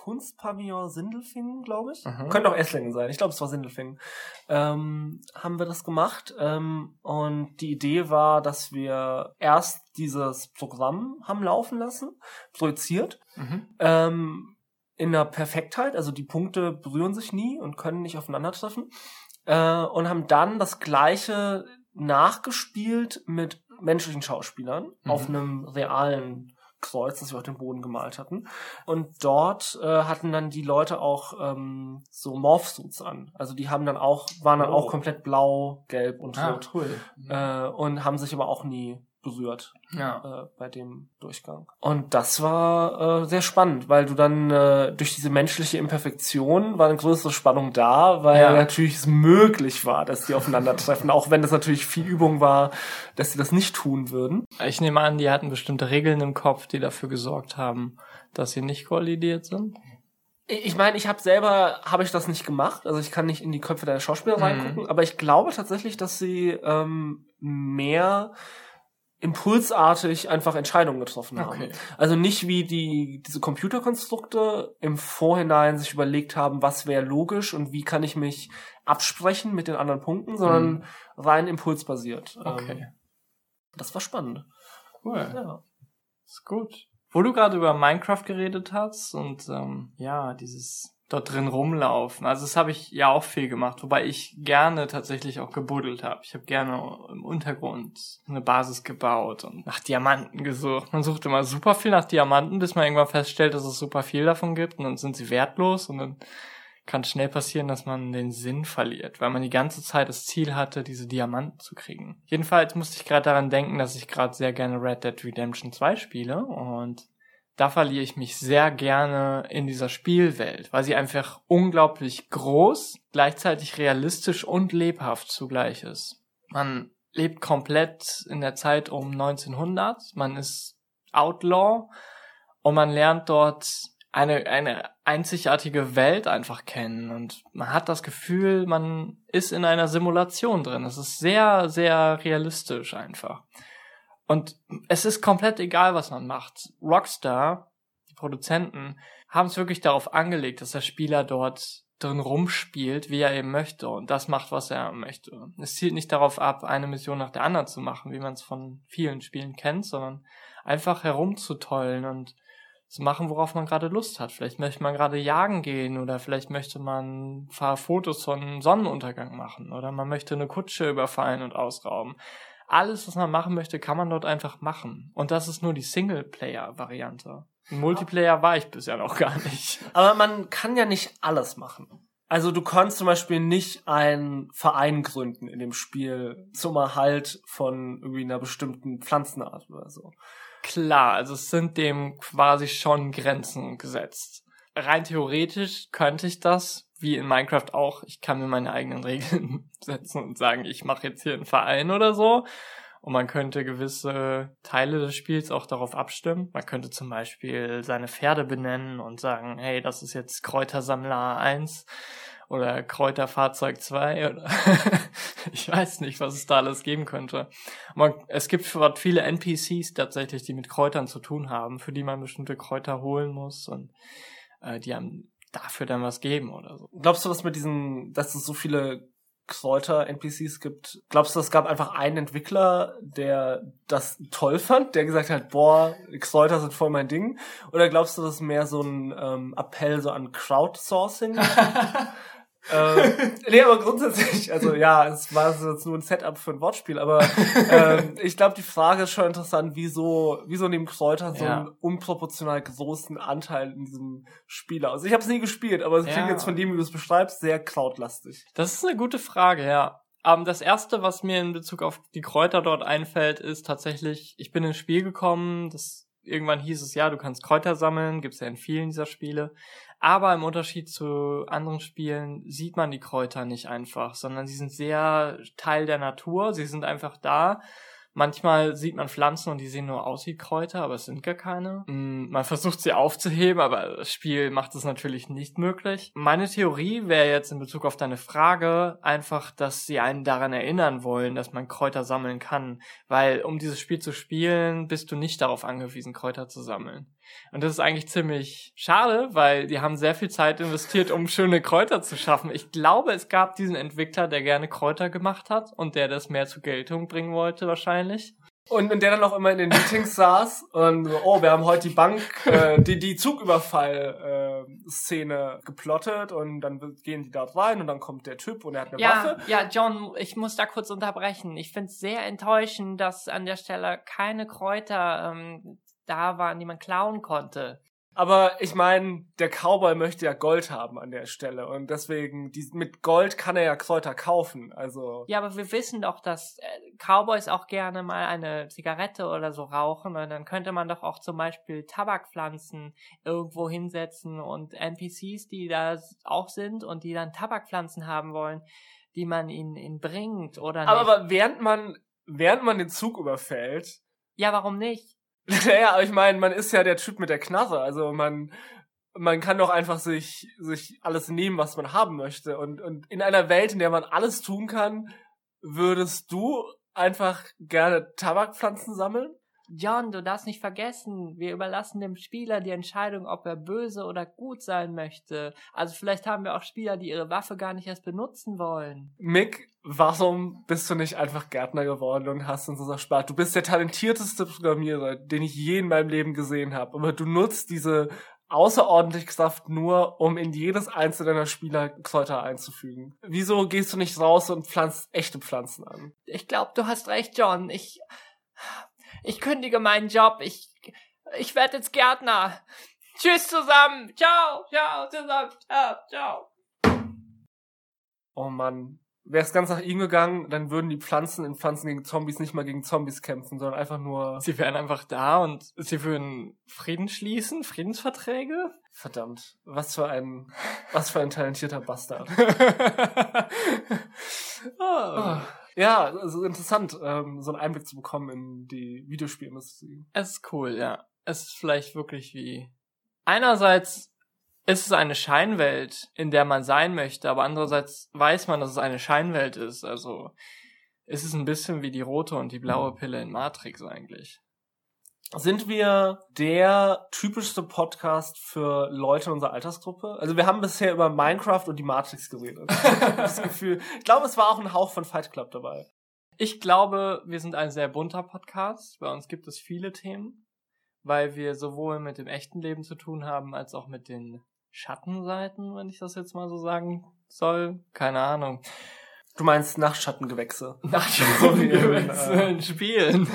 Kunstpavillon Sindelfingen, glaube ich. Mhm. Könnte auch Esslingen sein. Ich glaube, es war Sindelfingen. Ähm, haben wir das gemacht. Ähm, und die Idee war, dass wir erst dieses Programm haben laufen lassen, projiziert. Mhm. ähm, in der Perfektheit, also die Punkte berühren sich nie und können nicht aufeinandertreffen äh, und haben dann das gleiche nachgespielt mit menschlichen Schauspielern Mhm. auf einem realen Kreuz, das wir auf dem Boden gemalt hatten. Und dort äh, hatten dann die Leute auch ähm, so Morphsuits an. Also die haben dann auch, waren dann Oh. auch komplett blau, gelb und Ah, rot. cool. Äh, und haben sich aber auch nie berührt ja. äh, bei dem Durchgang. Und das war äh, sehr spannend, weil du dann äh, durch diese menschliche Imperfektion war eine größere Spannung da, weil Ja. natürlich es möglich war, dass die aufeinandertreffen, auch wenn das natürlich viel Übung war, dass sie das nicht tun würden. Ich nehme an, die hatten bestimmte Regeln im Kopf, die dafür gesorgt haben, dass sie nicht kollidiert sind. Ich ich meine, ich habe selber, habe ich das nicht gemacht, also ich kann nicht in die Köpfe der Schauspieler Mhm. reingucken, aber ich glaube tatsächlich, dass sie ähm, mehr impulsartig einfach Entscheidungen getroffen haben. Okay. Also nicht wie die diese Computerkonstrukte im Vorhinein sich überlegt haben, was wäre logisch und wie kann ich mich absprechen mit den anderen Punkten, sondern Mhm. rein impulsbasiert. Okay. Ähm, das war spannend. Cool. Ja. Ist gut. Wo du gerade über Minecraft geredet hast und ähm, ja, dieses dort drin rumlaufen. Also das habe ich ja auch viel gemacht, wobei ich gerne tatsächlich auch gebuddelt habe. Ich habe gerne im Untergrund eine Basis gebaut und nach Diamanten gesucht. Man sucht immer super viel nach Diamanten, bis man irgendwann feststellt, dass es super viel davon gibt und dann sind sie wertlos und dann kann schnell passieren, dass man den Sinn verliert, weil man die ganze Zeit das Ziel hatte, diese Diamanten zu kriegen. Jedenfalls musste ich gerade daran denken, dass ich gerade sehr gerne Red Dead Redemption 2 spiele und da verliere ich mich sehr gerne in dieser Spielwelt, weil sie einfach unglaublich groß, gleichzeitig realistisch und lebhaft zugleich ist. Man lebt komplett in der Zeit um 1900, man ist Outlaw und man lernt dort eine, eine einzigartige Welt einfach kennen und man hat das Gefühl, man ist in einer Simulation drin. Es ist sehr, sehr realistisch einfach. Und es ist komplett egal, was man macht. Rockstar, die Produzenten, haben es wirklich darauf angelegt, dass der Spieler dort drin rumspielt, wie er eben möchte und das macht, was er möchte. Es zielt nicht darauf ab, eine Mission nach der anderen zu machen, wie man es von vielen Spielen kennt, sondern einfach herumzutollen und zu machen, worauf man gerade Lust hat. Vielleicht möchte man gerade jagen gehen oder vielleicht möchte man ein paar Fotos von Sonnenuntergang machen oder man möchte eine Kutsche überfallen und ausrauben. Alles, was man machen möchte, kann man dort einfach machen. Und das ist nur die Singleplayer-Variante. Multiplayer war ich bisher noch gar nicht. Aber man kann ja nicht alles machen. Also du kannst zum Beispiel nicht einen Verein gründen in dem Spiel zum Erhalt von irgendwie einer bestimmten Pflanzenart oder so. Klar, also es sind dem quasi schon Grenzen gesetzt. Rein theoretisch könnte ich das, wie in Minecraft auch, ich kann mir meine eigenen Regeln setzen und sagen, ich mache jetzt hier einen Verein oder so. Und man könnte gewisse Teile des Spiels auch darauf abstimmen. Man könnte zum Beispiel seine Pferde benennen und sagen, hey, das ist jetzt Kräutersammler 1 oder Kräuterfahrzeug 2 oder ich weiß nicht, was es da alles geben könnte. Man, es gibt viele NPCs tatsächlich, die mit Kräutern zu tun haben, für die man bestimmte Kräuter holen muss und äh, die einem dafür dann was geben oder so. Glaubst du, dass mit diesen, dass es so viele Kräuter-NPCs gibt, glaubst du, es gab einfach einen Entwickler, der das toll fand, der gesagt hat, boah, Kräuter sind voll mein Ding? Oder glaubst du, das ist mehr so ein ähm, Appell so an Crowdsourcing? ähm, nee, aber grundsätzlich, also ja, es war jetzt nur ein Setup für ein Wortspiel, aber ähm, ich glaube, die Frage ist schon interessant, wieso, wieso nehmen Kräuter so Ja. einen unproportional großen Anteil in diesem Spiel aus? Ich habe es nie gespielt, aber es klingt Ja. jetzt von dem, wie du es beschreibst, sehr krautlastig. Das ist eine gute Frage, ja. Ähm, das erste, was mir in Bezug auf die Kräuter dort einfällt, ist tatsächlich, ich bin ins Spiel gekommen, das irgendwann hieß es ja, du kannst Kräuter sammeln, gibt's ja in vielen dieser Spiele. Aber im Unterschied zu anderen Spielen sieht man die Kräuter nicht einfach, sondern sie sind sehr Teil der Natur, sie sind einfach da. Manchmal sieht man Pflanzen und die sehen nur aus wie Kräuter, aber es sind gar keine. Mm, Man versucht sie aufzuheben, aber das Spiel macht es natürlich nicht möglich. Meine Theorie wäre jetzt in Bezug auf deine Frage einfach, dass sie einen daran erinnern wollen, dass man Kräuter sammeln kann. Weil um dieses Spiel zu spielen, bist du nicht darauf angewiesen, Kräuter zu sammeln. Und das ist eigentlich ziemlich schade, weil die haben sehr viel Zeit investiert, um schöne Kräuter zu schaffen. Ich glaube, es gab diesen Entwickler, der gerne Kräuter gemacht hat und der das mehr zur Geltung bringen wollte wahrscheinlich. Und, und der dann auch immer in den Meetings saß und so, oh, wir haben heute die Bank, äh, die, die Zugüberfall-Szene geplottet und dann gehen die dort rein und dann kommt der Typ und er hat eine Waffe. ja, John, ich muss da kurz unterbrechen. Ich finde es sehr enttäuschend, dass an der Stelle keine Kräuter ähm, da waren, die man klauen konnte. Aber ich meine, der Cowboy möchte ja Gold haben an der Stelle und deswegen, die, mit Gold kann er ja Kräuter kaufen. Also Ja, aber wir wissen doch, dass äh, Cowboys auch gerne mal eine Zigarette oder so rauchen und dann könnte man doch auch zum Beispiel Tabakpflanzen irgendwo hinsetzen und NPCs, die da auch sind und die dann Tabakpflanzen haben wollen, die man ihnen, ihnen bringt oder nicht. aber, aber während man während man den Zug überfällt, ja, warum nicht? naja, aber ich meine, man ist ja der Typ mit der Knarre, also man man kann doch einfach sich sich alles nehmen, was man haben möchte und und in einer Welt, in der man alles tun kann, würdest du einfach gerne Tabakpflanzen sammeln. John, du darfst nicht vergessen, wir überlassen dem Spieler die Entscheidung, ob er böse oder gut sein möchte. Also vielleicht haben wir auch Spieler, die ihre Waffe gar nicht erst benutzen wollen. Mick, warum bist du nicht einfach Gärtner geworden und hast uns das erspart? Du bist der talentierteste Programmierer, den ich je in meinem Leben gesehen habe. Aber du nutzt diese außerordentliche Kraft nur, um in jedes einzelne deiner Spieler Kräuter einzufügen. Wieso gehst du nicht raus und pflanzt echte Pflanzen an? Ich glaube, du hast recht, John. Ich ich kündige meinen Job. Ich, ich werde jetzt Gärtner. Tschüss zusammen. Ciao, ciao, zusammen. Ciao, ciao. Oh Mann. Wäre es ganz nach ihm gegangen, dann würden die Pflanzen in Pflanzen gegen Zombies nicht mal gegen Zombies kämpfen, sondern einfach nur. Sie wären einfach da und sie würden Frieden schließen, Friedensverträge. Verdammt, was für ein, was für ein talentierter Bastard. oh. Ja, also interessant, ähm, so einen Einblick zu bekommen in die Videospielindustrie. Es ist cool, ja. Es ist vielleicht wirklich wie. Einerseits ist es eine Scheinwelt, in der man sein möchte, aber andererseits weiß man, dass es eine Scheinwelt ist. Also ist es ein bisschen wie die rote und die blaue Pille in Matrix eigentlich sind wir der typischste Podcast für Leute in unserer Altersgruppe? Also wir haben bisher über Minecraft und die Matrix geredet. das Gefühl. Ich glaube, es war auch ein Hauch von Fight Club dabei. Ich glaube, wir sind ein sehr bunter Podcast. Bei uns gibt es viele Themen, weil wir sowohl mit dem echten Leben zu tun haben, als auch mit den Schattenseiten, wenn ich das jetzt mal so sagen soll. Keine Ahnung. Du meinst Nachtschattengewächse. Nachtschattengewächse in Spielen.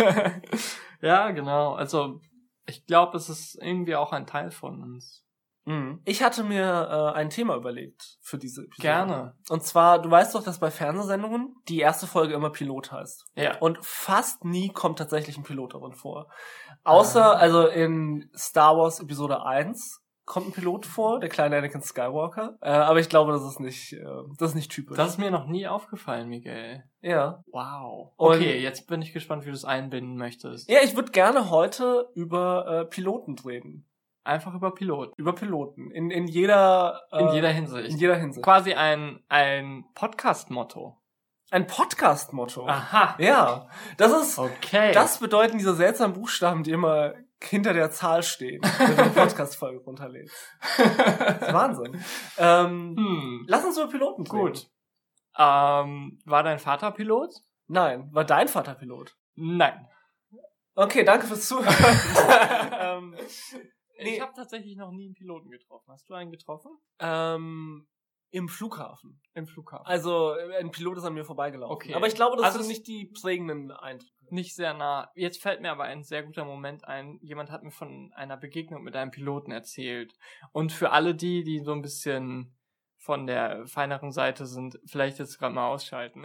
Ja, genau. Also ich glaube, es ist irgendwie auch ein Teil von uns. Mhm. Ich hatte mir äh, ein Thema überlegt für diese Episode. Gerne. Und zwar, du weißt doch, dass bei Fernsehsendungen die erste Folge immer Pilot heißt. Ja. Und fast nie kommt tatsächlich ein Pilot darin vor. Außer, ah. also in Star Wars Episode 1 kommt ein Pilot vor, der kleine Anakin Skywalker. Äh, aber ich glaube, das ist nicht, äh, das ist nicht typisch. Das ist mir noch nie aufgefallen, Miguel. Ja. Wow. Okay, Und, jetzt bin ich gespannt, wie du es einbinden möchtest. Ja, ich würde gerne heute über äh, Piloten reden. Einfach über Piloten. Über Piloten. In, in jeder äh, In jeder Hinsicht. In jeder Hinsicht. Quasi ein, ein Podcast-Motto. Ein Podcast-Motto. Aha. Ja. Das ist. Okay. Das bedeuten diese seltsamen Buchstaben, die immer hinter der Zahl stehen, wenn du eine Podcast-Folge runterlädst. Wahnsinn. Ähm, hm. Lass uns über Piloten Gut. Ähm, war dein Vater Pilot? Nein. War dein Vater Pilot? Nein. Okay, danke fürs Zuhören. ähm, nee. Ich habe tatsächlich noch nie einen Piloten getroffen. Hast du einen getroffen? Ähm, im Flughafen. Im Flughafen. Also ein Pilot ist an mir vorbeigelaufen. Okay. Aber ich glaube, das also sind nicht die prägenden Eindrücke nicht sehr nah. Jetzt fällt mir aber ein sehr guter Moment ein. Jemand hat mir von einer Begegnung mit einem Piloten erzählt. Und für alle die, die so ein bisschen von der feineren Seite sind, vielleicht jetzt gerade mal ausschalten.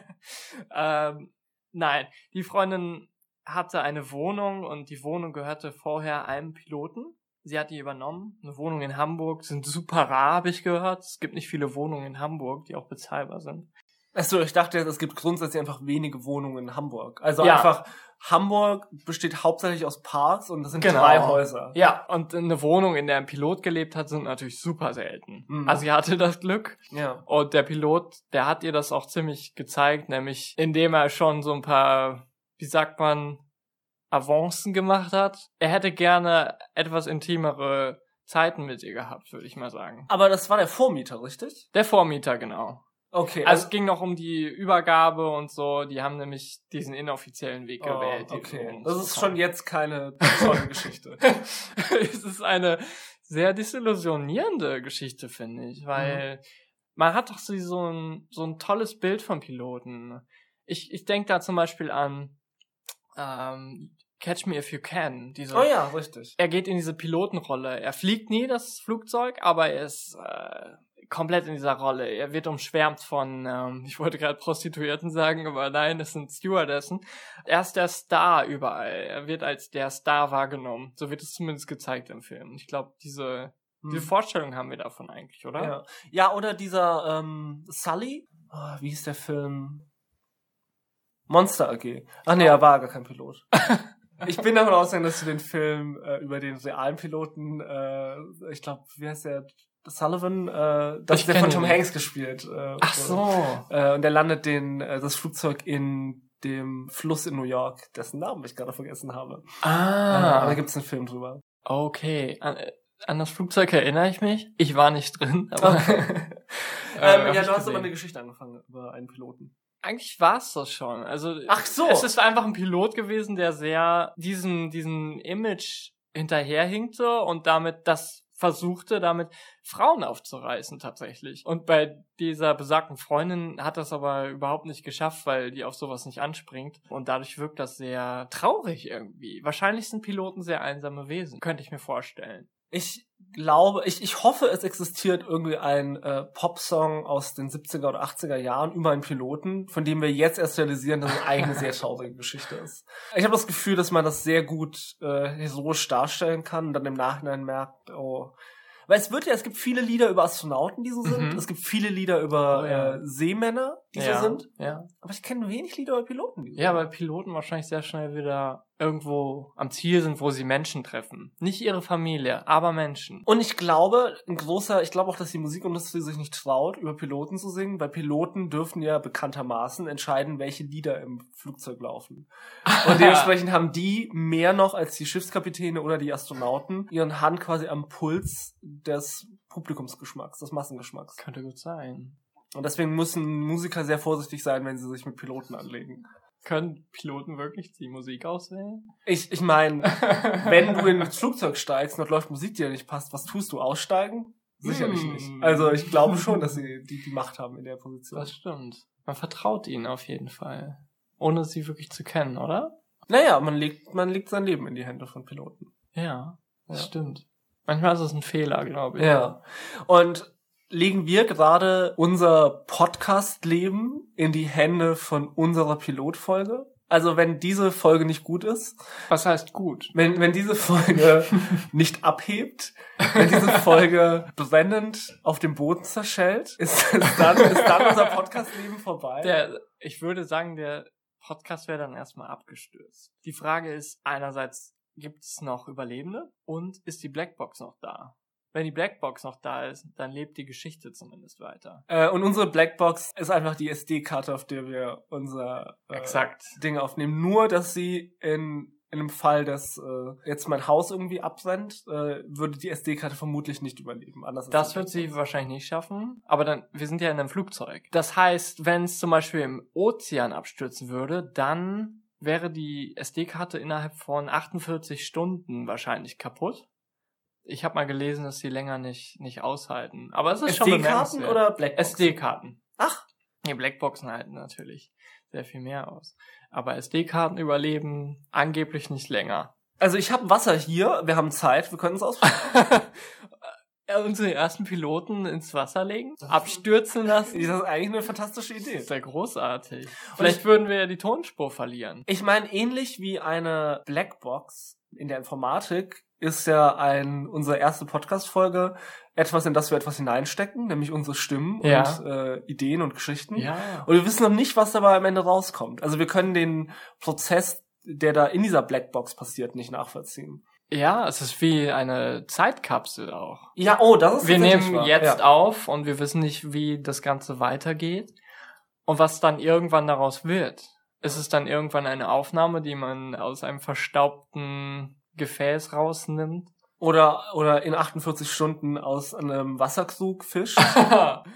ähm, nein, die Freundin hatte eine Wohnung und die Wohnung gehörte vorher einem Piloten. Sie hat die übernommen. Eine Wohnung in Hamburg sind super rar, habe ich gehört. Es gibt nicht viele Wohnungen in Hamburg, die auch bezahlbar sind. Achso, ich dachte, es gibt grundsätzlich einfach wenige Wohnungen in Hamburg. Also ja. einfach, Hamburg besteht hauptsächlich aus Parks und das sind genau. drei Häuser. Ja, und eine Wohnung, in der ein Pilot gelebt hat, sind natürlich super selten. Mhm. Also sie hatte das Glück. Ja. Und der Pilot, der hat ihr das auch ziemlich gezeigt, nämlich indem er schon so ein paar, wie sagt man, Avancen gemacht hat. Er hätte gerne etwas intimere Zeiten mit ihr gehabt, würde ich mal sagen. Aber das war der Vormieter, richtig? Der Vormieter, genau. Okay. Also, also, es ging noch um die Übergabe und so. Die haben nämlich diesen inoffiziellen Weg oh, gewählt. Okay. Das ist schon jetzt keine tolle Geschichte. es ist eine sehr disillusionierende Geschichte, finde ich, weil mhm. man hat doch so ein, so ein tolles Bild von Piloten. Ich, ich denke da zum Beispiel an ähm, Catch Me If You Can. Diese, oh ja, richtig. Er geht in diese Pilotenrolle. Er fliegt nie das Flugzeug, aber er ist äh, komplett in dieser Rolle. Er wird umschwärmt von, ähm, ich wollte gerade Prostituierten sagen, aber nein, es sind Stewardessen. Er ist der Star überall. Er wird als der Star wahrgenommen. So wird es zumindest gezeigt im Film. Ich glaube, diese, hm. diese Vorstellung haben wir davon eigentlich, oder? Ja, ja oder dieser ähm, Sully. Oh, wie hieß der Film? Monster AG. Ach nee, er war gar kein Pilot. Ich bin davon ausgegangen, dass du den Film äh, über den realen Piloten, äh, ich glaube, wie heißt der, Sullivan, äh, das ist der von Tom Hanks gespielt. Äh, Ach so. Äh, und der landet den, äh, das Flugzeug in dem Fluss in New York, dessen Namen ich gerade vergessen habe. Ah, Äh, da gibt's einen Film drüber. okay. An, äh, an das Flugzeug erinnere ich mich. Ich war nicht drin, aber ähm, hab ja, ich du hast aber eine Geschichte angefangen über einen Piloten. eigentlich war's das schon. Also Ach so. es ist einfach ein Pilot gewesen, der sehr diesem diesem Image hinterherhinkte und damit das versuchte, damit Frauen aufzureißen tatsächlich. Und bei dieser besagten Freundin hat das aber überhaupt nicht geschafft, weil die auf sowas nicht anspringt. Und dadurch wirkt das sehr traurig irgendwie. Wahrscheinlich sind Piloten sehr einsame Wesen, könnte ich mir vorstellen. Ich glaube, ich, ich hoffe, es existiert irgendwie ein äh, Popsong aus den 70er oder 80er Jahren über einen Piloten, von dem wir jetzt erst realisieren, dass es eigentlich eine sehr traurige Geschichte ist. Ich habe das Gefühl, dass man das sehr gut äh, historisch darstellen kann und dann im Nachhinein merkt, oh. Weil es wird ja, es gibt viele Lieder über Astronauten, die so sind. Mhm. Es gibt viele Lieder über Oh ja. äh, Seemänner, die ja, so sind. Ja. Aber ich kenne wenig Lieder über Piloten. Ja, weil Piloten wahrscheinlich sehr schnell wieder irgendwo am Ziel sind, wo sie Menschen treffen. Nicht ihre Familie, aber Menschen. Und ich glaube, ein großer, ich glaube auch, dass die Musikindustrie sich nicht traut, über Piloten zu singen, weil Piloten dürfen ja bekanntermaßen entscheiden, welche Lieder im Flugzeug laufen. Und dementsprechend haben die mehr noch als die Schiffskapitäne oder die Astronauten ihren Hand quasi am Puls des Publikumsgeschmacks, des Massengeschmacks. Könnte gut sein. Und deswegen müssen Musiker sehr vorsichtig sein, wenn sie sich mit Piloten anlegen. Können Piloten wirklich die Musik auswählen? Ich, ich meine, wenn du ins Flugzeug steigst und dort läuft Musik, die dir nicht passt, was tust du? Aussteigen? Sicherlich Hm. nicht. Also ich glaube schon, dass sie die, die Macht haben in der Position. Das stimmt. Man vertraut ihnen auf jeden Fall. Ohne sie wirklich zu kennen, oder? Naja, man legt, man legt sein Leben in die Hände von Piloten. Ja, das Ja. stimmt. Manchmal ist es ein Fehler, glaube ich. Ja. Und legen wir gerade unser Podcast-Leben in die Hände von unserer Pilotfolge? Also wenn diese Folge nicht gut ist, Was heißt gut? wenn, wenn diese Folge nicht abhebt, wenn diese Folge brennend auf dem Boden zerschellt, ist, ist, dann, ist dann unser Podcast-Leben vorbei. Der, ich würde sagen, der Podcast wäre dann erstmal abgestürzt. Die Frage ist einerseits, gibt es noch Überlebende und ist die Blackbox noch da? Wenn die Blackbox noch da ist, dann lebt die Geschichte zumindest weiter. Äh, und unsere Blackbox ist einfach die SD-Karte, auf der wir unser äh, Exakt. Dinge aufnehmen. Nur, dass sie in, in einem Fall, dass äh, jetzt mein Haus irgendwie abbrennt, äh, würde die SD-Karte vermutlich nicht überleben. Anders Das wird sie wahrscheinlich nicht schaffen. Aber dann, wir sind ja in einem Flugzeug. Das heißt, wenn es zum Beispiel im Ozean abstürzen würde, dann wäre die SD-Karte innerhalb von 48 Stunden wahrscheinlich kaputt. Ich habe mal gelesen, dass sie länger nicht, nicht aushalten. Aber es ist schon SD-Karten oder Blackbox? SD-Karten. Ach, Die Blackboxen halten natürlich sehr viel mehr aus. Aber SD-Karten überleben angeblich nicht länger. also ich habe Wasser hier, wir haben Zeit, wir können es ausprobieren. Unsere ersten Piloten ins Wasser legen, abstürzen lassen. das ist eigentlich eine fantastische Das Idee. ist ja großartig. Vielleicht würden wir ja die Tonspur verlieren. Ich meine, ähnlich wie eine Blackbox in der Informatik ist ja ein unsere erste Podcast-Folge etwas, in das wir etwas hineinstecken, nämlich unsere Stimmen Ja. und äh, Ideen und Geschichten. Ja. Und wir wissen noch nicht, was dabei am Ende rauskommt. Also wir können den Prozess, der da in dieser Blackbox passiert, nicht nachvollziehen. Ja, es ist wie eine Zeitkapsel auch. Ja, oh, das ist Wir nehmen wahr. jetzt ja. auf und wir wissen nicht, wie das Ganze weitergeht und was dann irgendwann daraus wird. Ist es dann irgendwann eine Aufnahme, die man aus einem verstaubten Gefäß rausnimmt? Oder, oder in 48 Stunden aus einem Wasserkrug fischt.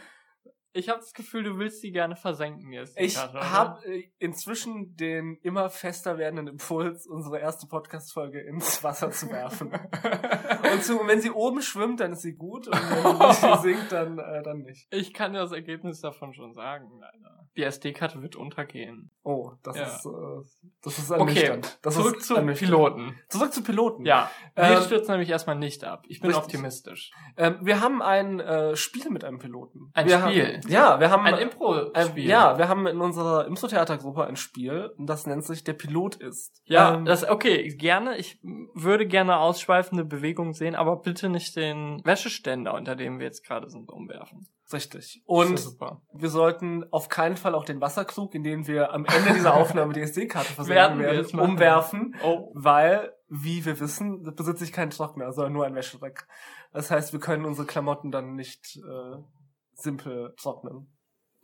ich habe das Gefühl, du willst die gerne versenken jetzt. Ich habe inzwischen den immer fester werdenden Impuls, unsere erste Podcast-Folge ins Wasser zu werfen. und zu, wenn sie oben schwimmt, dann ist sie gut. Und wenn sie sinkt, dann, äh, dann nicht. Ich kann das Ergebnis davon schon sagen, leider. Die SD-Karte wird untergehen. Oh, das Ja. ist, äh, das ist Okay, ernüchternd. Das zurück zu. Piloten. Zurück zu Piloten. Ja, wir Ähm, stürzen nämlich erstmal nicht ab. Ich bin richtig. optimistisch. Ähm, wir haben ein äh, Spiel mit einem Piloten. Ein wir Spiel? Haben, ja, wir haben Ein Impro-Spiel. ja, wir haben in unserer Impro-Theatergruppe ein Spiel, und das nennt sich Der Pilot ist. Ja, Ähm, das okay, gerne. Ich würde gerne ausschweifende Bewegungen sehen, aber bitte nicht den Wäscheständer, unter dem wir jetzt gerade sind, umwerfen. Richtig. Und super. wir sollten auf keinen Fall auch den Wasserkrug, in den wir am Ende dieser Aufnahme die SD-Karte Werden versenken werden, machen. umwerfen, Oh, weil, wie wir wissen, besitze ich keinen Trockner, sondern nur ein Wäschereck. Das heißt, wir können unsere Klamotten dann nicht äh, simpel trocknen.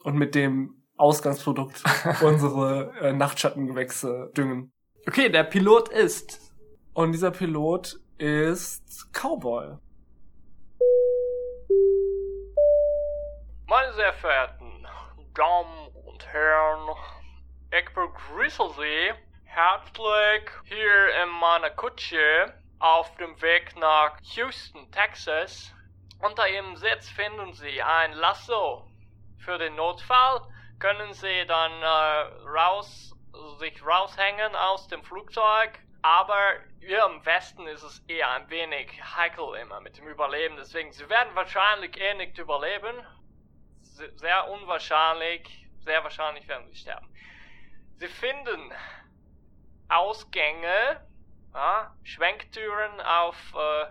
Und mit dem Ausgangsprodukt unsere äh, Nachtschattengewächse düngen. Okay, der Pilot ist. Und dieser Pilot ist Cowboy. Meine sehr verehrten Damen und Herren, ich begrüße Sie herzlich hier in meiner Kutsche auf dem Weg nach Houston, Texas. Unter Ihrem Sitz finden Sie ein Lasso. Für den Notfall können Sie dann äh, raus, sich raushängen aus dem Flugzeug. Aber hier im Westen ist es eher ein wenig heikel immer mit dem Überleben. Deswegen, Sie werden wahrscheinlich eh nicht überleben. Se- Sehr unwahrscheinlich, sehr wahrscheinlich werden Sie sterben. Sie finden Ausgänge, ja, Schwenktüren auf äh,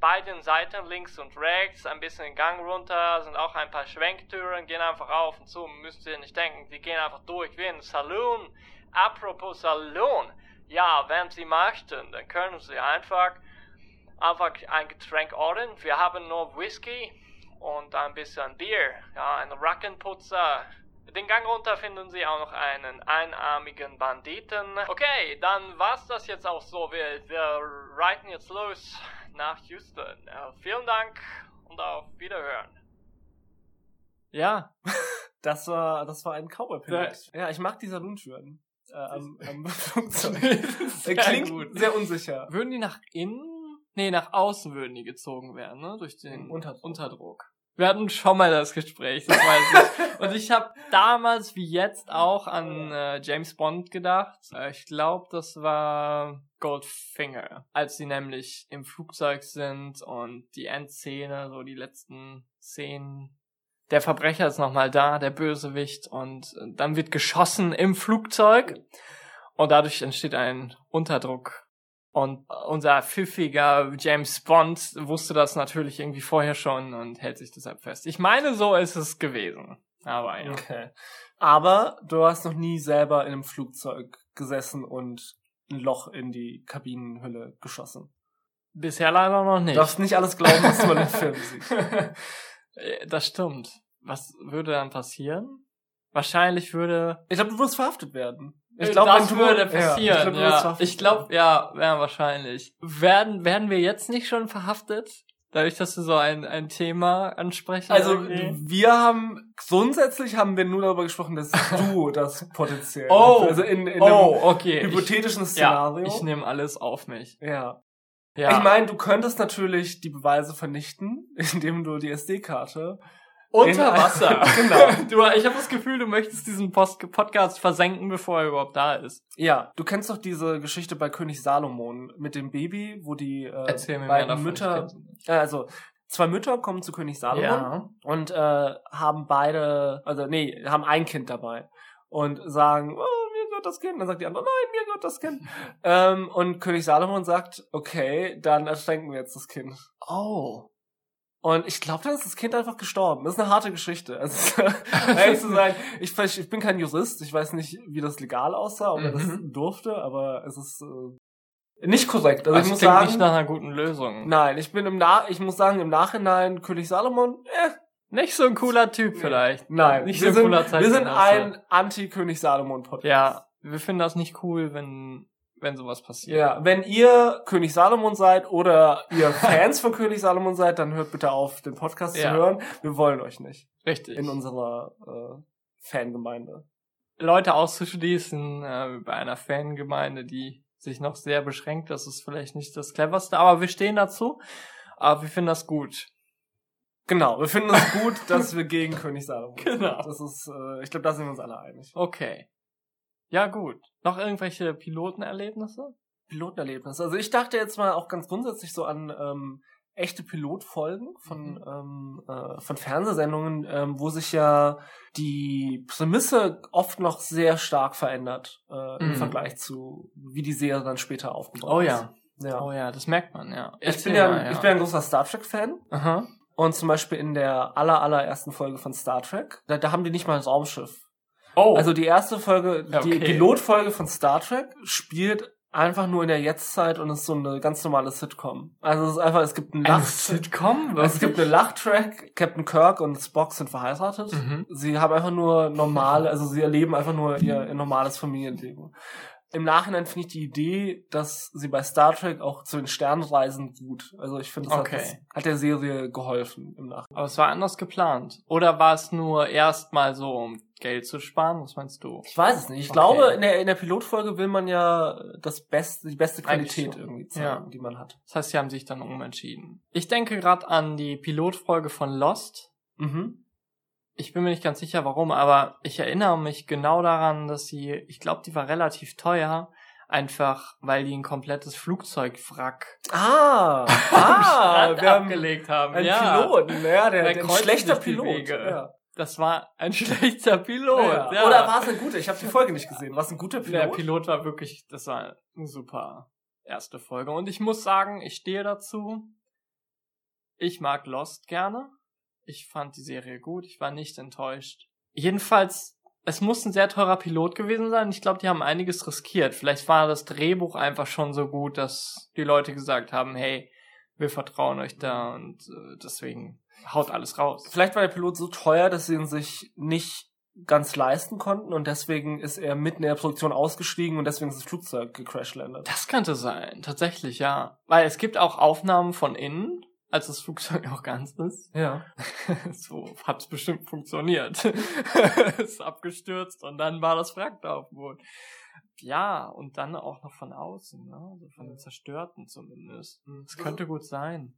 beiden Seiten, links und rechts, ein bisschen den Gang runter, sind auch ein paar Schwenktüren, gehen einfach auf und zu, müsst ihr nicht denken, die gehen einfach durch wie ein Saloon. Apropos Saloon, ja, wenn Sie möchten, dann können Sie einfach, einfach ein Getränk ordern. Wir haben nur Whisky und ein bisschen Bier, ja, ein Rackenputzer. Den Gang runter finden Sie auch noch einen einarmigen Banditen. Okay, dann war's das jetzt auch so. Wir, wir reiten jetzt los nach Houston. Äh, vielen Dank und auf Wiederhören. Ja, Das war, das war ein Cowboy-Pilot. Ja, ich mag die Salontüren. Äh, am, am Flugzeug. Sehr Klingt gut. sehr unsicher. Würden die nach innen? Nee, nach außen würden die gezogen werden, ne? Durch den Unterdruck. Unterdruck. Wir hatten schon mal das Gespräch, das weiß ich. Und ich habe damals wie jetzt auch an äh, James Bond gedacht. Äh, ich glaube, das war Goldfinger, als sie nämlich im Flugzeug sind und die Endszene, so die letzten Szenen. Der Verbrecher ist nochmal da, der Bösewicht, und äh, dann wird geschossen im Flugzeug und dadurch entsteht ein Unterdruck. Und unser pfiffiger James Bond wusste das natürlich irgendwie vorher schon und hält sich deshalb fest. Ich meine, so ist es gewesen. Aber ja. Okay. Aber du hast noch nie selber in einem Flugzeug gesessen und ein Loch in die Kabinenhülle geschossen. Bisher leider noch Du nicht. darfst nicht alles glauben, was du mal im Film siehst. Äh, das stimmt. Was würde dann passieren? Wahrscheinlich würde Ich glaube, du wirst verhaftet werden. Ich glaube, das du- würde Ja, passieren. ich glaube, du Ja, glaube, ja, ja, wahrscheinlich. Werden, werden wir jetzt nicht schon verhaftet? Dadurch, dass wir so ein, ein Thema ansprechen. Also irgendwie? wir haben grundsätzlich haben wir nur darüber gesprochen, dass du das potenziell. Oh. also in, in oh, einem okay. hypothetischen ich, Szenario. Ja, ich nehme alles auf mich. ja. Ja. Ich meine, du könntest natürlich die Beweise vernichten, indem du die SD-Karte unter Wasser. Genau. Du, ich habe das Gefühl, du möchtest diesen Post Podcast versenken, bevor er überhaupt da ist. Ja, du kennst doch diese Geschichte bei König Salomon mit dem Baby, wo die äh, beiden. Mütter, äh, also zwei Mütter kommen zu König Salomon Ja. und äh, haben beide, also nee, haben ein Kind dabei und sagen, oh, mir gehört das Kind. Dann sagt die andere, nein, mir gehört das Kind. ähm, und König Salomon sagt, okay, dann erschränken wir jetzt das Kind. Oh. Und ich glaube, dann ist das Kind einfach gestorben. Das ist eine harte Geschichte. Also, ehrlich zu sein, ich, ich bin kein Jurist, ich weiß nicht, wie das legal aussah, ob er das Mhm. durfte, aber es ist äh, nicht korrekt. Also ich muss sagen, nicht nach einer guten Lösung. nein, ich bin im Na ich muss sagen, im Nachhinein König Salomon, äh, Nicht so ein cooler Typ vielleicht. nein, Nicht wir so ein sind, cooler wir sind ein Anti-König Salomon Podcast. Ja, wir finden das nicht cool, wenn, wenn sowas passiert. Ja, wenn ihr König Salomon seid oder ihr Fans von König Salomon seid, dann hört bitte auf, den Podcast Ja. zu hören. Wir wollen euch nicht Richtig. in unserer äh, Fangemeinde. Leute auszuschließen äh, bei einer Fangemeinde, die sich noch sehr beschränkt, das ist vielleicht nicht das cleverste, aber wir stehen dazu. Aber wir finden das gut. Genau, wir finden es gut, dass wir gegen König Salomon sind. Genau. Das ist, äh, ich glaube, da sind wir uns alle einig. Okay. Ja, gut. Noch irgendwelche Pilotenerlebnisse? Pilotenerlebnis. Also ich dachte jetzt mal auch ganz grundsätzlich so an ähm, echte Pilotfolgen von, Mhm. ähm, äh, von Fernsehsendungen, ähm, wo sich ja die Prämisse oft noch sehr stark verändert äh, im Mhm. Vergleich zu, wie die Serie dann später aufgebaut Oh ist. ja. ja. Oh ja, das merkt man, ja. Ich, bin ja, mal, ich bin ja ein großer Star Trek-Fan. Und zum Beispiel in der aller, allerersten Folge von Star Trek, da, da haben die nicht mal das Raumschiff. Oh. Also die erste Folge, die okay. Pilotfolge von Star Trek spielt einfach nur in der Jetztzeit und ist so eine ganz normale Sitcom. Also es ist einfach, es gibt einen Eine Lach Sitcom? es gibt eine Lachtrack, Captain Kirk und Spock sind verheiratet. Mhm. Sie haben einfach nur normale, also sie erleben einfach nur ihr, ihr normales Familienleben. Im Nachhinein finde ich die Idee, dass sie bei Star Trek auch zu den Sternen reisen, gut. Also ich finde, das, Okay. hat, das hat der Serie geholfen im Nachhinein. Aber es war anders geplant. Oder war es nur erstmal so, um Geld zu sparen? Was meinst du? Ich weiß es nicht. Ich Okay. glaube, in der, in der Pilotfolge will man ja das beste, die beste Qualität irgendwie zeigen, Ja. die man hat. Das heißt, sie haben sich dann umentschieden. Ich denke gerade an die Pilotfolge von Lost. Mhm. Ich bin mir nicht ganz sicher, warum, aber ich erinnere mich genau daran, dass sie, ich glaube, die war relativ teuer, einfach weil die ein komplettes Flugzeugwrack Ah, ah, wir haben abgelegt haben. einen ja. Piloten, ja, der, der ein schlechter Pilot. Ja. Das war ein schlechter Pilot. Ja. Ja. Oder war es ein guter? Ich habe die Folge nicht gesehen. War es ein guter Pilot? Der Pilot war wirklich, das war eine super erste Folge. Und ich muss sagen, ich stehe dazu. Ich mag Lost gerne. Ich fand die Serie gut. Ich war nicht enttäuscht. Jedenfalls, es muss ein sehr teurer Pilot gewesen sein. Ich glaube, die haben einiges riskiert. Vielleicht war das Drehbuch einfach schon so gut, dass die Leute gesagt haben, hey, wir vertrauen euch da und äh, deswegen haut alles raus. Vielleicht war der Pilot so teuer, dass sie ihn sich nicht ganz leisten konnten und deswegen ist er mitten in der Produktion ausgestiegen und deswegen ist das Flugzeug gecrashlandet. Das könnte sein, tatsächlich, ja. Weil es gibt auch Aufnahmen von innen, als das Flugzeug noch ganz ist. Ja. so hat's bestimmt funktioniert. ist abgestürzt und dann war das Wrack da auf dem Boden. Ja, und dann auch noch von außen, ne? Also von den Zerstörten zumindest. Das könnte gut sein.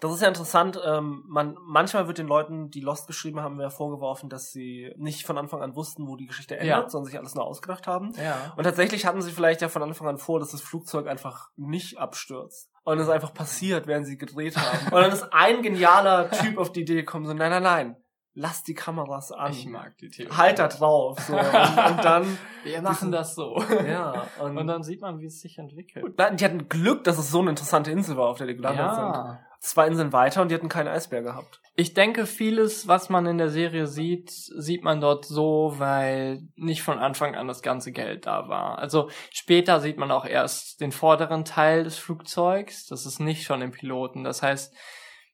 Das ist ja interessant. Ähm, man, manchmal wird den Leuten, die Lost geschrieben haben, ja vorgeworfen, dass sie nicht von Anfang an wussten, wo die Geschichte endet, Ja. sondern sich alles nur ausgedacht haben. Ja. Und tatsächlich hatten sie vielleicht ja von Anfang an vor, dass das Flugzeug einfach nicht abstürzt. Und es einfach passiert, während sie gedreht haben. Und dann ist ein genialer Typ auf die Idee gekommen, so, nein, nein, nein, lass die Kameras an. Ich mag die Theorie. Halt da drauf. So. Und, und dann, Wir machen das so. ja. Und, Und dann sieht man, wie es sich entwickelt. Nein, die hatten Glück, dass es so eine interessante Insel war, auf der die gelandet sind. Ja. Zwei Inseln weiter und die hatten keinen Eisbär gehabt. Ich denke, vieles, was man in der Serie sieht, sieht man dort so, weil nicht von Anfang an das ganze Geld da war. Also später sieht man auch erst den vorderen Teil des Flugzeugs. Das ist nicht schon im Piloten. Das heißt,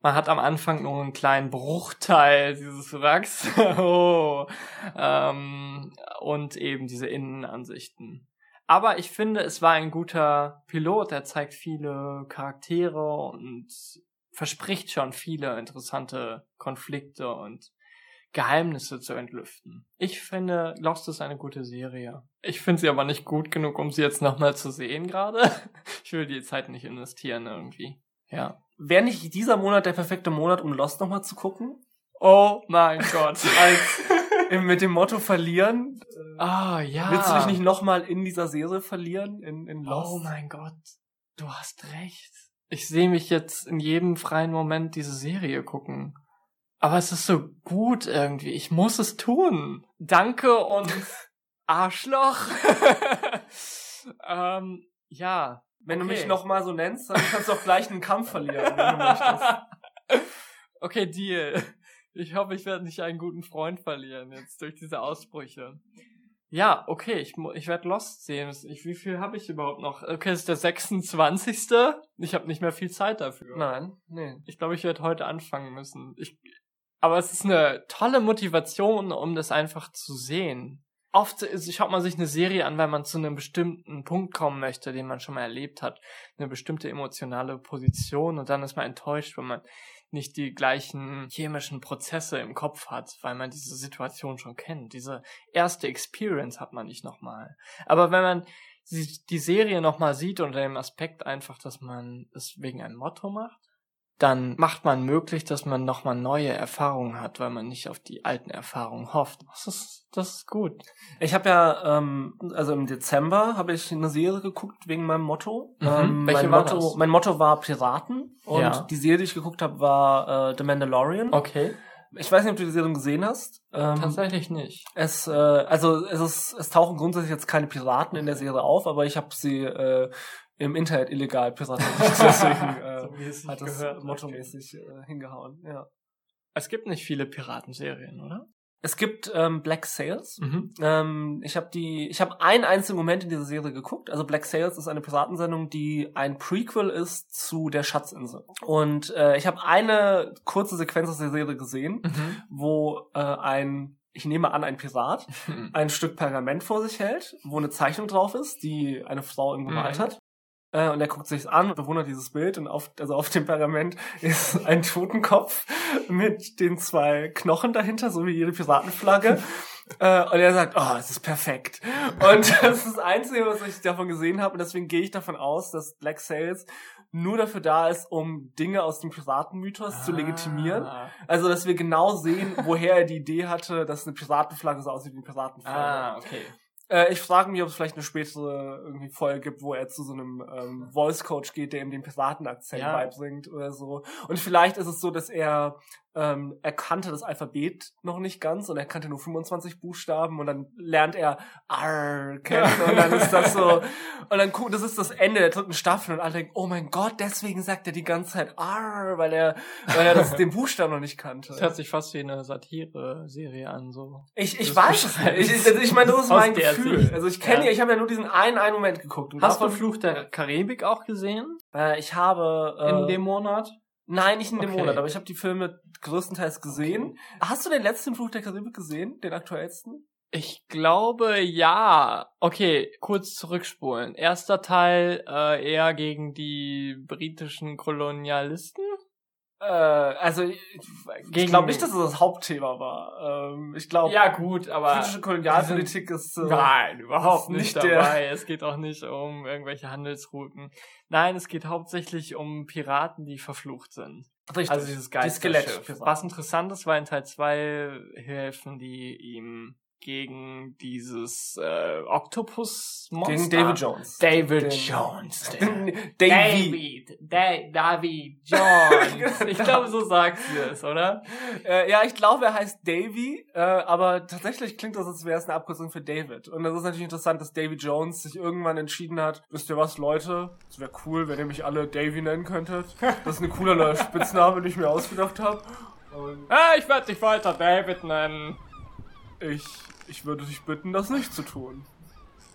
man hat am Anfang nur einen kleinen Bruchteil dieses Wracks. oh. ähm, und eben diese Innenansichten. Aber ich finde, es war ein guter Pilot. Er zeigt viele Charaktere und verspricht schon viele interessante Konflikte und Geheimnisse zu entlüften. Ich finde, Lost ist eine gute Serie. Ich finde sie aber nicht gut genug, um sie jetzt nochmal zu sehen gerade. Ich will die Zeit nicht investieren irgendwie. Ja. Wäre nicht dieser Monat der perfekte Monat, um Lost nochmal zu gucken? Oh mein Gott. Als mit dem Motto verlieren. Ah, ja. Willst du dich nicht nochmal in dieser Serie verlieren? In, in Lost? Oh mein Gott. Du hast recht. Ich sehe mich jetzt in jedem freien Moment diese Serie gucken. Aber es ist so gut irgendwie. Ich muss es tun. Danke und Arschloch. ähm, ja. Wenn du Okay. mich nochmal so nennst, dann kannst du auch gleich einen Kampf verlieren, wenn du möchtest. okay, Deal. Ich hoffe, ich werde nicht einen guten Freund verlieren jetzt durch diese Ausbrüche. Ja, okay, ich, ich werde Lost sehen. Ich, wie viel habe ich überhaupt noch? Okay, es ist der 26. Ich habe nicht mehr viel Zeit dafür. Nein, nee. Ich glaube, ich werde heute anfangen müssen. Ich, aber es ist eine tolle Motivation, um das einfach zu sehen. Oft ist, schaut man sich eine Serie an, weil man zu einem bestimmten Punkt kommen möchte, den man schon mal erlebt hat. Eine bestimmte emotionale Position und dann ist man enttäuscht, wenn man nicht die gleichen chemischen Prozesse im Kopf hat, weil man diese Situation schon kennt. Diese erste Experience hat man nicht nochmal. Aber wenn man die Serie nochmal sieht unter dem Aspekt einfach, dass man es wegen einem Motto macht, dann macht man möglich, dass man nochmal neue Erfahrungen hat, weil man nicht auf die alten Erfahrungen hofft. Das ist, das ist gut. Ich habe ja, ähm, also im Dezember habe ich eine Serie geguckt wegen meinem Motto. Mhm. Ähm, Welche mein, war Motto das? mein Motto war Piraten und Ja. die Serie, die ich geguckt habe, war äh, The Mandalorian. Okay. Ich weiß nicht, ob du die Serie gesehen hast. Ähm, Tatsächlich nicht. Es, äh, also es ist, es tauchen grundsätzlich jetzt keine Piraten in der Serie auf, aber ich habe sie äh, im Internet illegal piratiert. Deswegen äh, So hat das gehört. mottomäßig äh, hingehauen. Ja. Es gibt nicht viele Piratenserien, oder? Es gibt ähm, Black Sails. Mhm. Ähm, ich habe die, ich habe einen einzigen Moment in dieser Serie geguckt. Also Black Sails ist eine Piratensendung, die ein Prequel ist zu der Schatzinsel. Und äh, ich habe eine kurze Sequenz aus der Serie gesehen, Mhm. wo äh, ein, ich nehme an, ein Pirat ein Stück Pergament vor sich hält, wo eine Zeichnung drauf ist, die eine Frau ihm gemalt Mhm. hat. Äh, und er guckt sich's an, bewundert dieses Bild und auf, also auf dem Pergament ist ein Totenkopf mit den zwei Knochen dahinter, so wie jede Piratenflagge. äh, und er sagt, oh, es ist perfekt. Und das ist das Einzige, was ich davon gesehen habe. Und deswegen gehe ich davon aus, dass Black Sails nur dafür da ist, um Dinge aus dem Piratenmythos zu legitimieren. Ah. Also, dass wir genau sehen, woher er die Idee hatte, dass eine Piratenflagge so aussieht wie eine Piratenflagge. Ah, okay. Äh, ich frage mich, ob es vielleicht eine spätere irgendwie Folge gibt, wo er zu so einem ähm, Voice Coach geht, der ihm den Piratenakzent Ja. beibringt oder so. Und vielleicht ist es so, dass er ähm, er kannte das Alphabet noch nicht ganz und er kannte nur 25 Buchstaben und dann lernt er R kennen und dann ist das so und dann guck, das ist das Ende der dritten Staffel und alle denken, oh mein Gott, deswegen sagt er die ganze Zeit R, weil er weil er das, den Buchstaben noch nicht kannte. Das hört sich fast wie eine Satire-Serie an, so. Ich, ich Das weiß es nicht. Ich, ich, ich meine, das ist mein Gefühl. Sicht. Also ich kenne Ja. ich habe ja nur diesen einen, einen Moment geguckt. Und Hast du davon, Fluch der Karibik auch gesehen? äh, ich habe äh, in dem Monat? Nein, nicht in dem Okay. Monat, aber ich habe die Filme größtenteils gesehen. Hast du den letzten Fluch der Karibik gesehen, den aktuellsten? Ich glaube, ja. Okay, kurz zurückspulen. Erster Teil äh, eher gegen die britischen Kolonialisten. Äh, also ich, ich glaube nicht, dass es das Hauptthema war. Ähm, ich glaube, Ja, gut, aber. britische Kolonialpolitik ist äh, Nein, überhaupt nicht, nicht der- dabei. Es geht auch nicht um irgendwelche Handelsrouten. Nein, es geht hauptsächlich um Piraten, die verflucht sind. richtig. Also dieses die Geisterschiff. Skelettpiraten. Was interessant ist, war in Teil 2 helfen die ihm gegen dieses äh, Octopus-Monster. gegen David Jones. David Den- Jones. Davy. David. Da David Jones. Ich glaube, so sagt sie es, oder? Äh, ja, ich glaube, er heißt Davy, äh, aber tatsächlich klingt das, als wäre es eine Abkürzung für David. Und das ist natürlich interessant, dass Davy Jones sich irgendwann entschieden hat, wisst ihr was, Leute, es wäre cool, wenn ihr mich alle Davy nennen könntet. Das ist ein cooler Spitzname, den ich mir ausgedacht habe. Ah, ich werde dich weiter David nennen. Ich, ich würde dich bitten, das nicht zu tun.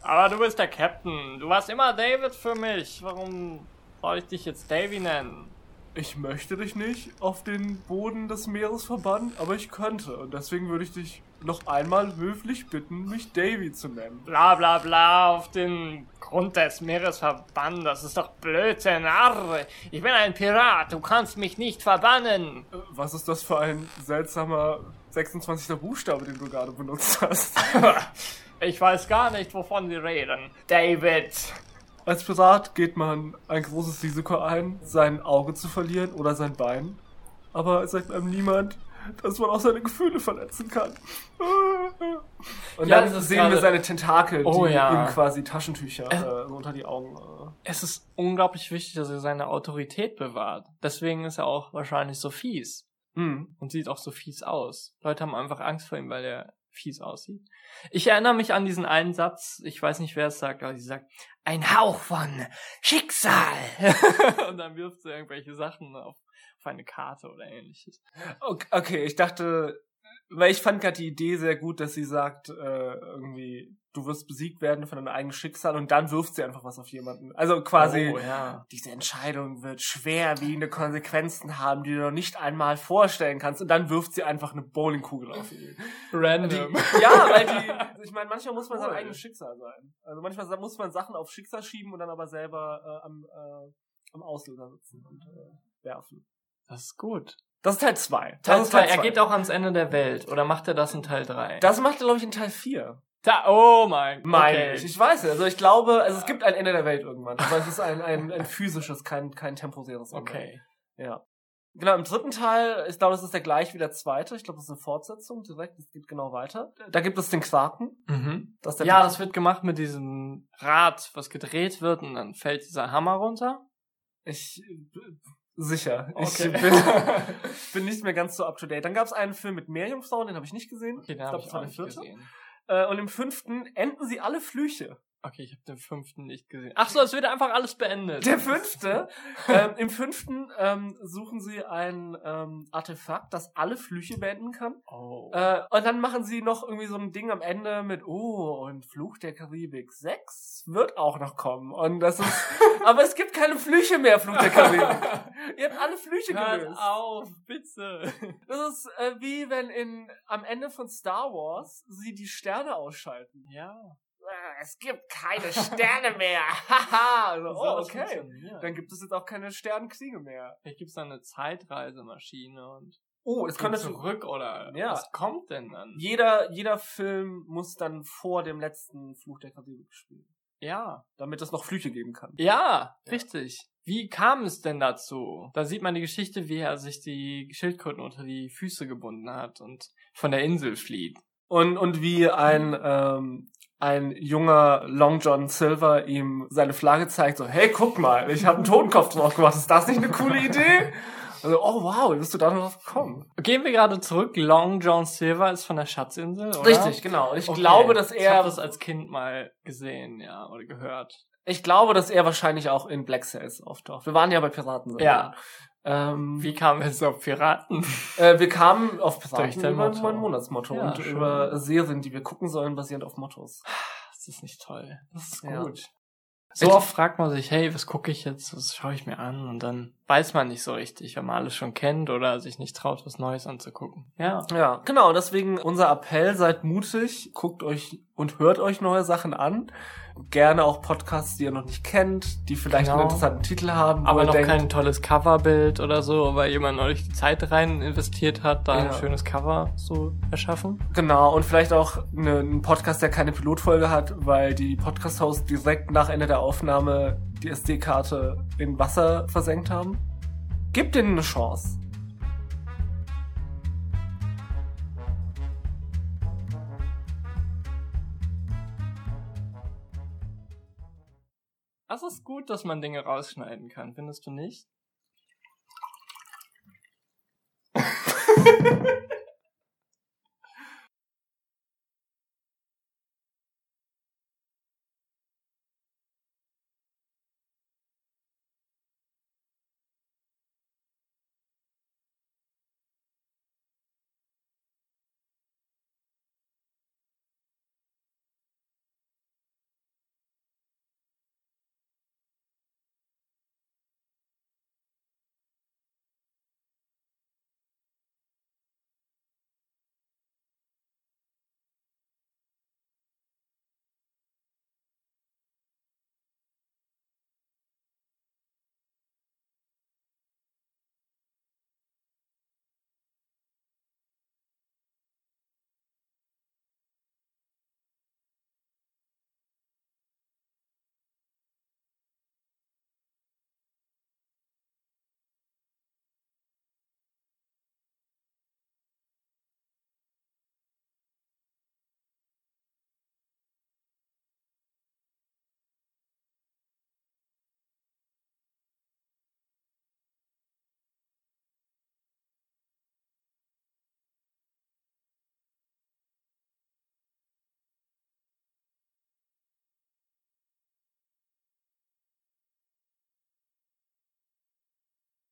Aber du bist der Captain. Du warst immer David für mich. Warum soll ich dich jetzt Davy nennen? Ich möchte dich nicht auf den Boden des Meeres verbannen, aber ich könnte. Und deswegen würde ich dich noch einmal höflich bitten, mich Davy zu nennen. Bla bla bla auf den Grund des Meeres verbannen. Das ist doch Blödsinn. Arr, ich bin ein Pirat. Du kannst mich nicht verbannen. Äh, Was ist das für ein seltsamer 26. Buchstabe, den du gerade benutzt hast? Ich weiß gar nicht, wovon Sie reden. David. Als Pirat geht man ein großes Risiko ein, sein Auge zu verlieren oder sein Bein. Aber es sagt einem niemand, dass man auch seine Gefühle verletzen kann. Und Ja, dann sehen wir seine Tentakel, Oh, die ja. ihm quasi Taschentücher äh, unter die Augen. Äh. Es ist unglaublich wichtig, dass er seine Autorität bewahrt. Deswegen ist er auch wahrscheinlich so fies. Hm. und sieht auch so fies aus. Leute haben einfach Angst vor ihm, weil er fies aussieht. Ich erinnere mich an diesen einen Satz, ich weiß nicht, wer es sagt, aber sie sagt, ein Hauch von Schicksal. und dann wirft sie irgendwelche Sachen auf, auf eine Karte oder ähnliches. Okay, okay, ich dachte, weil ich fand gerade die Idee sehr gut, dass sie sagt, äh, irgendwie, du wirst besiegt werden von deinem eigenen Schicksal und dann wirft sie einfach was auf jemanden. Also quasi, Oh, ja. diese Entscheidung wird schwerwiegende Konsequenzen haben, die du noch nicht einmal vorstellen kannst. Und dann wirft sie einfach eine Bowlingkugel auf ihn. Die, Random. ja, weil die, ich meine, manchmal muss man sein Cool. eigenes Schicksal sein. Also manchmal muss man Sachen auf Schicksal schieben und dann aber selber äh, am, äh, am Auslöser sitzen und äh, werfen. Das ist gut. Das ist Teil 2. Teil 2, er geht auch ans Ende der Welt. Oder macht er das in Teil 3? Das macht er, glaube ich, in Teil 4. Da, oh mein Meine okay. ich. Ich weiß nicht. Also ich glaube, also es gibt ein Ende der Welt irgendwann. Aber es ist ein, ein, ein physisches, kein, kein temporäres Ende. Okay. Ja. Genau, im dritten Teil, ich glaube, es ist der gleich wie der zweite. Ich glaube, das ist eine Fortsetzung direkt. Es geht genau weiter. Da gibt es den Kraken. Mhm. Das Ja, das wird gemacht mit diesem Rad, was gedreht wird und dann fällt dieser Hammer runter. Ich äh, sicher. Okay. Ich bin, bin nicht mehr ganz so up to date. Dann gab es einen Film mit Meerjungfrauen, den habe ich nicht gesehen. Okay, den ich habe glaube, ich das war auch der nicht vierte. gesehen. Äh, und im fünften enden sie alle Flüche. Okay, ich habe den fünften nicht gesehen. Ach so, es wird einfach alles beendet. Der fünfte. ähm, Im fünften ähm, suchen sie ein ähm, Artefakt, das alle Flüche beenden kann. Oh. Äh, und dann machen sie noch irgendwie so ein Ding am Ende mit, oh, und Fluch der Karibik 6 wird auch noch kommen. Und das ist, aber es gibt keine Flüche mehr, Fluch der Karibik. Ihr habt alle Flüche Hört gelöst. auf, bitte. Das ist äh, wie wenn in, am Ende von Star Wars sie die Sterne ausschalten. Ja. Es gibt keine Sterne mehr. Haha. Also, oh, das okay. Dann gibt es jetzt auch keine Sternenkriege mehr. Vielleicht gibt's da eine Zeitreisemaschine und Oh, es kann geht natürlich zurück oder Ja. was kommt denn dann? jeder, jeder Film muss dann vor dem letzten Fluch der Karibik spielen. Ja. Damit es noch Flüche geben kann. Ja, richtig. Wie kam es denn dazu? Da sieht man die Geschichte, wie er sich die Schildkröten unter die Füße gebunden hat und von der Insel flieht. Und, und wie ein, ähm, ein junger Long John Silver ihm seine Flagge zeigt, so, hey, guck mal, ich habe einen Totenkopf drauf gemacht, ist das nicht eine coole Idee? Also, oh wow, wie bist du da drauf gekommen? Gehen wir gerade zurück. Long John Silver ist von der Schatzinsel, oder? Richtig, genau. Ich Okay. glaube, dass Ich habe er, das als Kind mal gesehen, ja, oder gehört. ich glaube, dass er wahrscheinlich auch in Black Sails auftaucht. Wir waren ja bei Piraten. Ja. Ähm, Wie kam es auf Piraten? Äh, wir kamen auf Piraten über Motto. mein Monatsmotto Ja, und schön. über Serien, die wir gucken sollen, basierend auf Mottos. Das ist nicht toll. Das ist Ja. gut. So Ich- oft fragt man sich, hey, was gucke ich jetzt, was schaue ich mir an? Und dann weiß man nicht so richtig, wenn man alles schon kennt oder sich nicht traut, was Neues anzugucken. Ja. Ja, genau. Deswegen unser Appell, seid mutig, guckt euch und hört euch neue Sachen an. Gerne auch Podcasts, die ihr noch nicht kennt, die vielleicht Genau. einen interessanten Titel haben. Aber noch denkt, kein tolles Coverbild oder so, weil jemand neulich die Zeit rein investiert hat, da Ja. ein schönes Cover zu erschaffen. Genau, und vielleicht auch eine, ein Podcast, der keine Pilotfolge hat, weil die Podcast-Hosts direkt nach Ende der Aufnahme die SD-Karte in Wasser versenkt haben. Gebt denen eine Chance. Das ist gut, dass man Dinge rausschneiden kann, findest du nicht?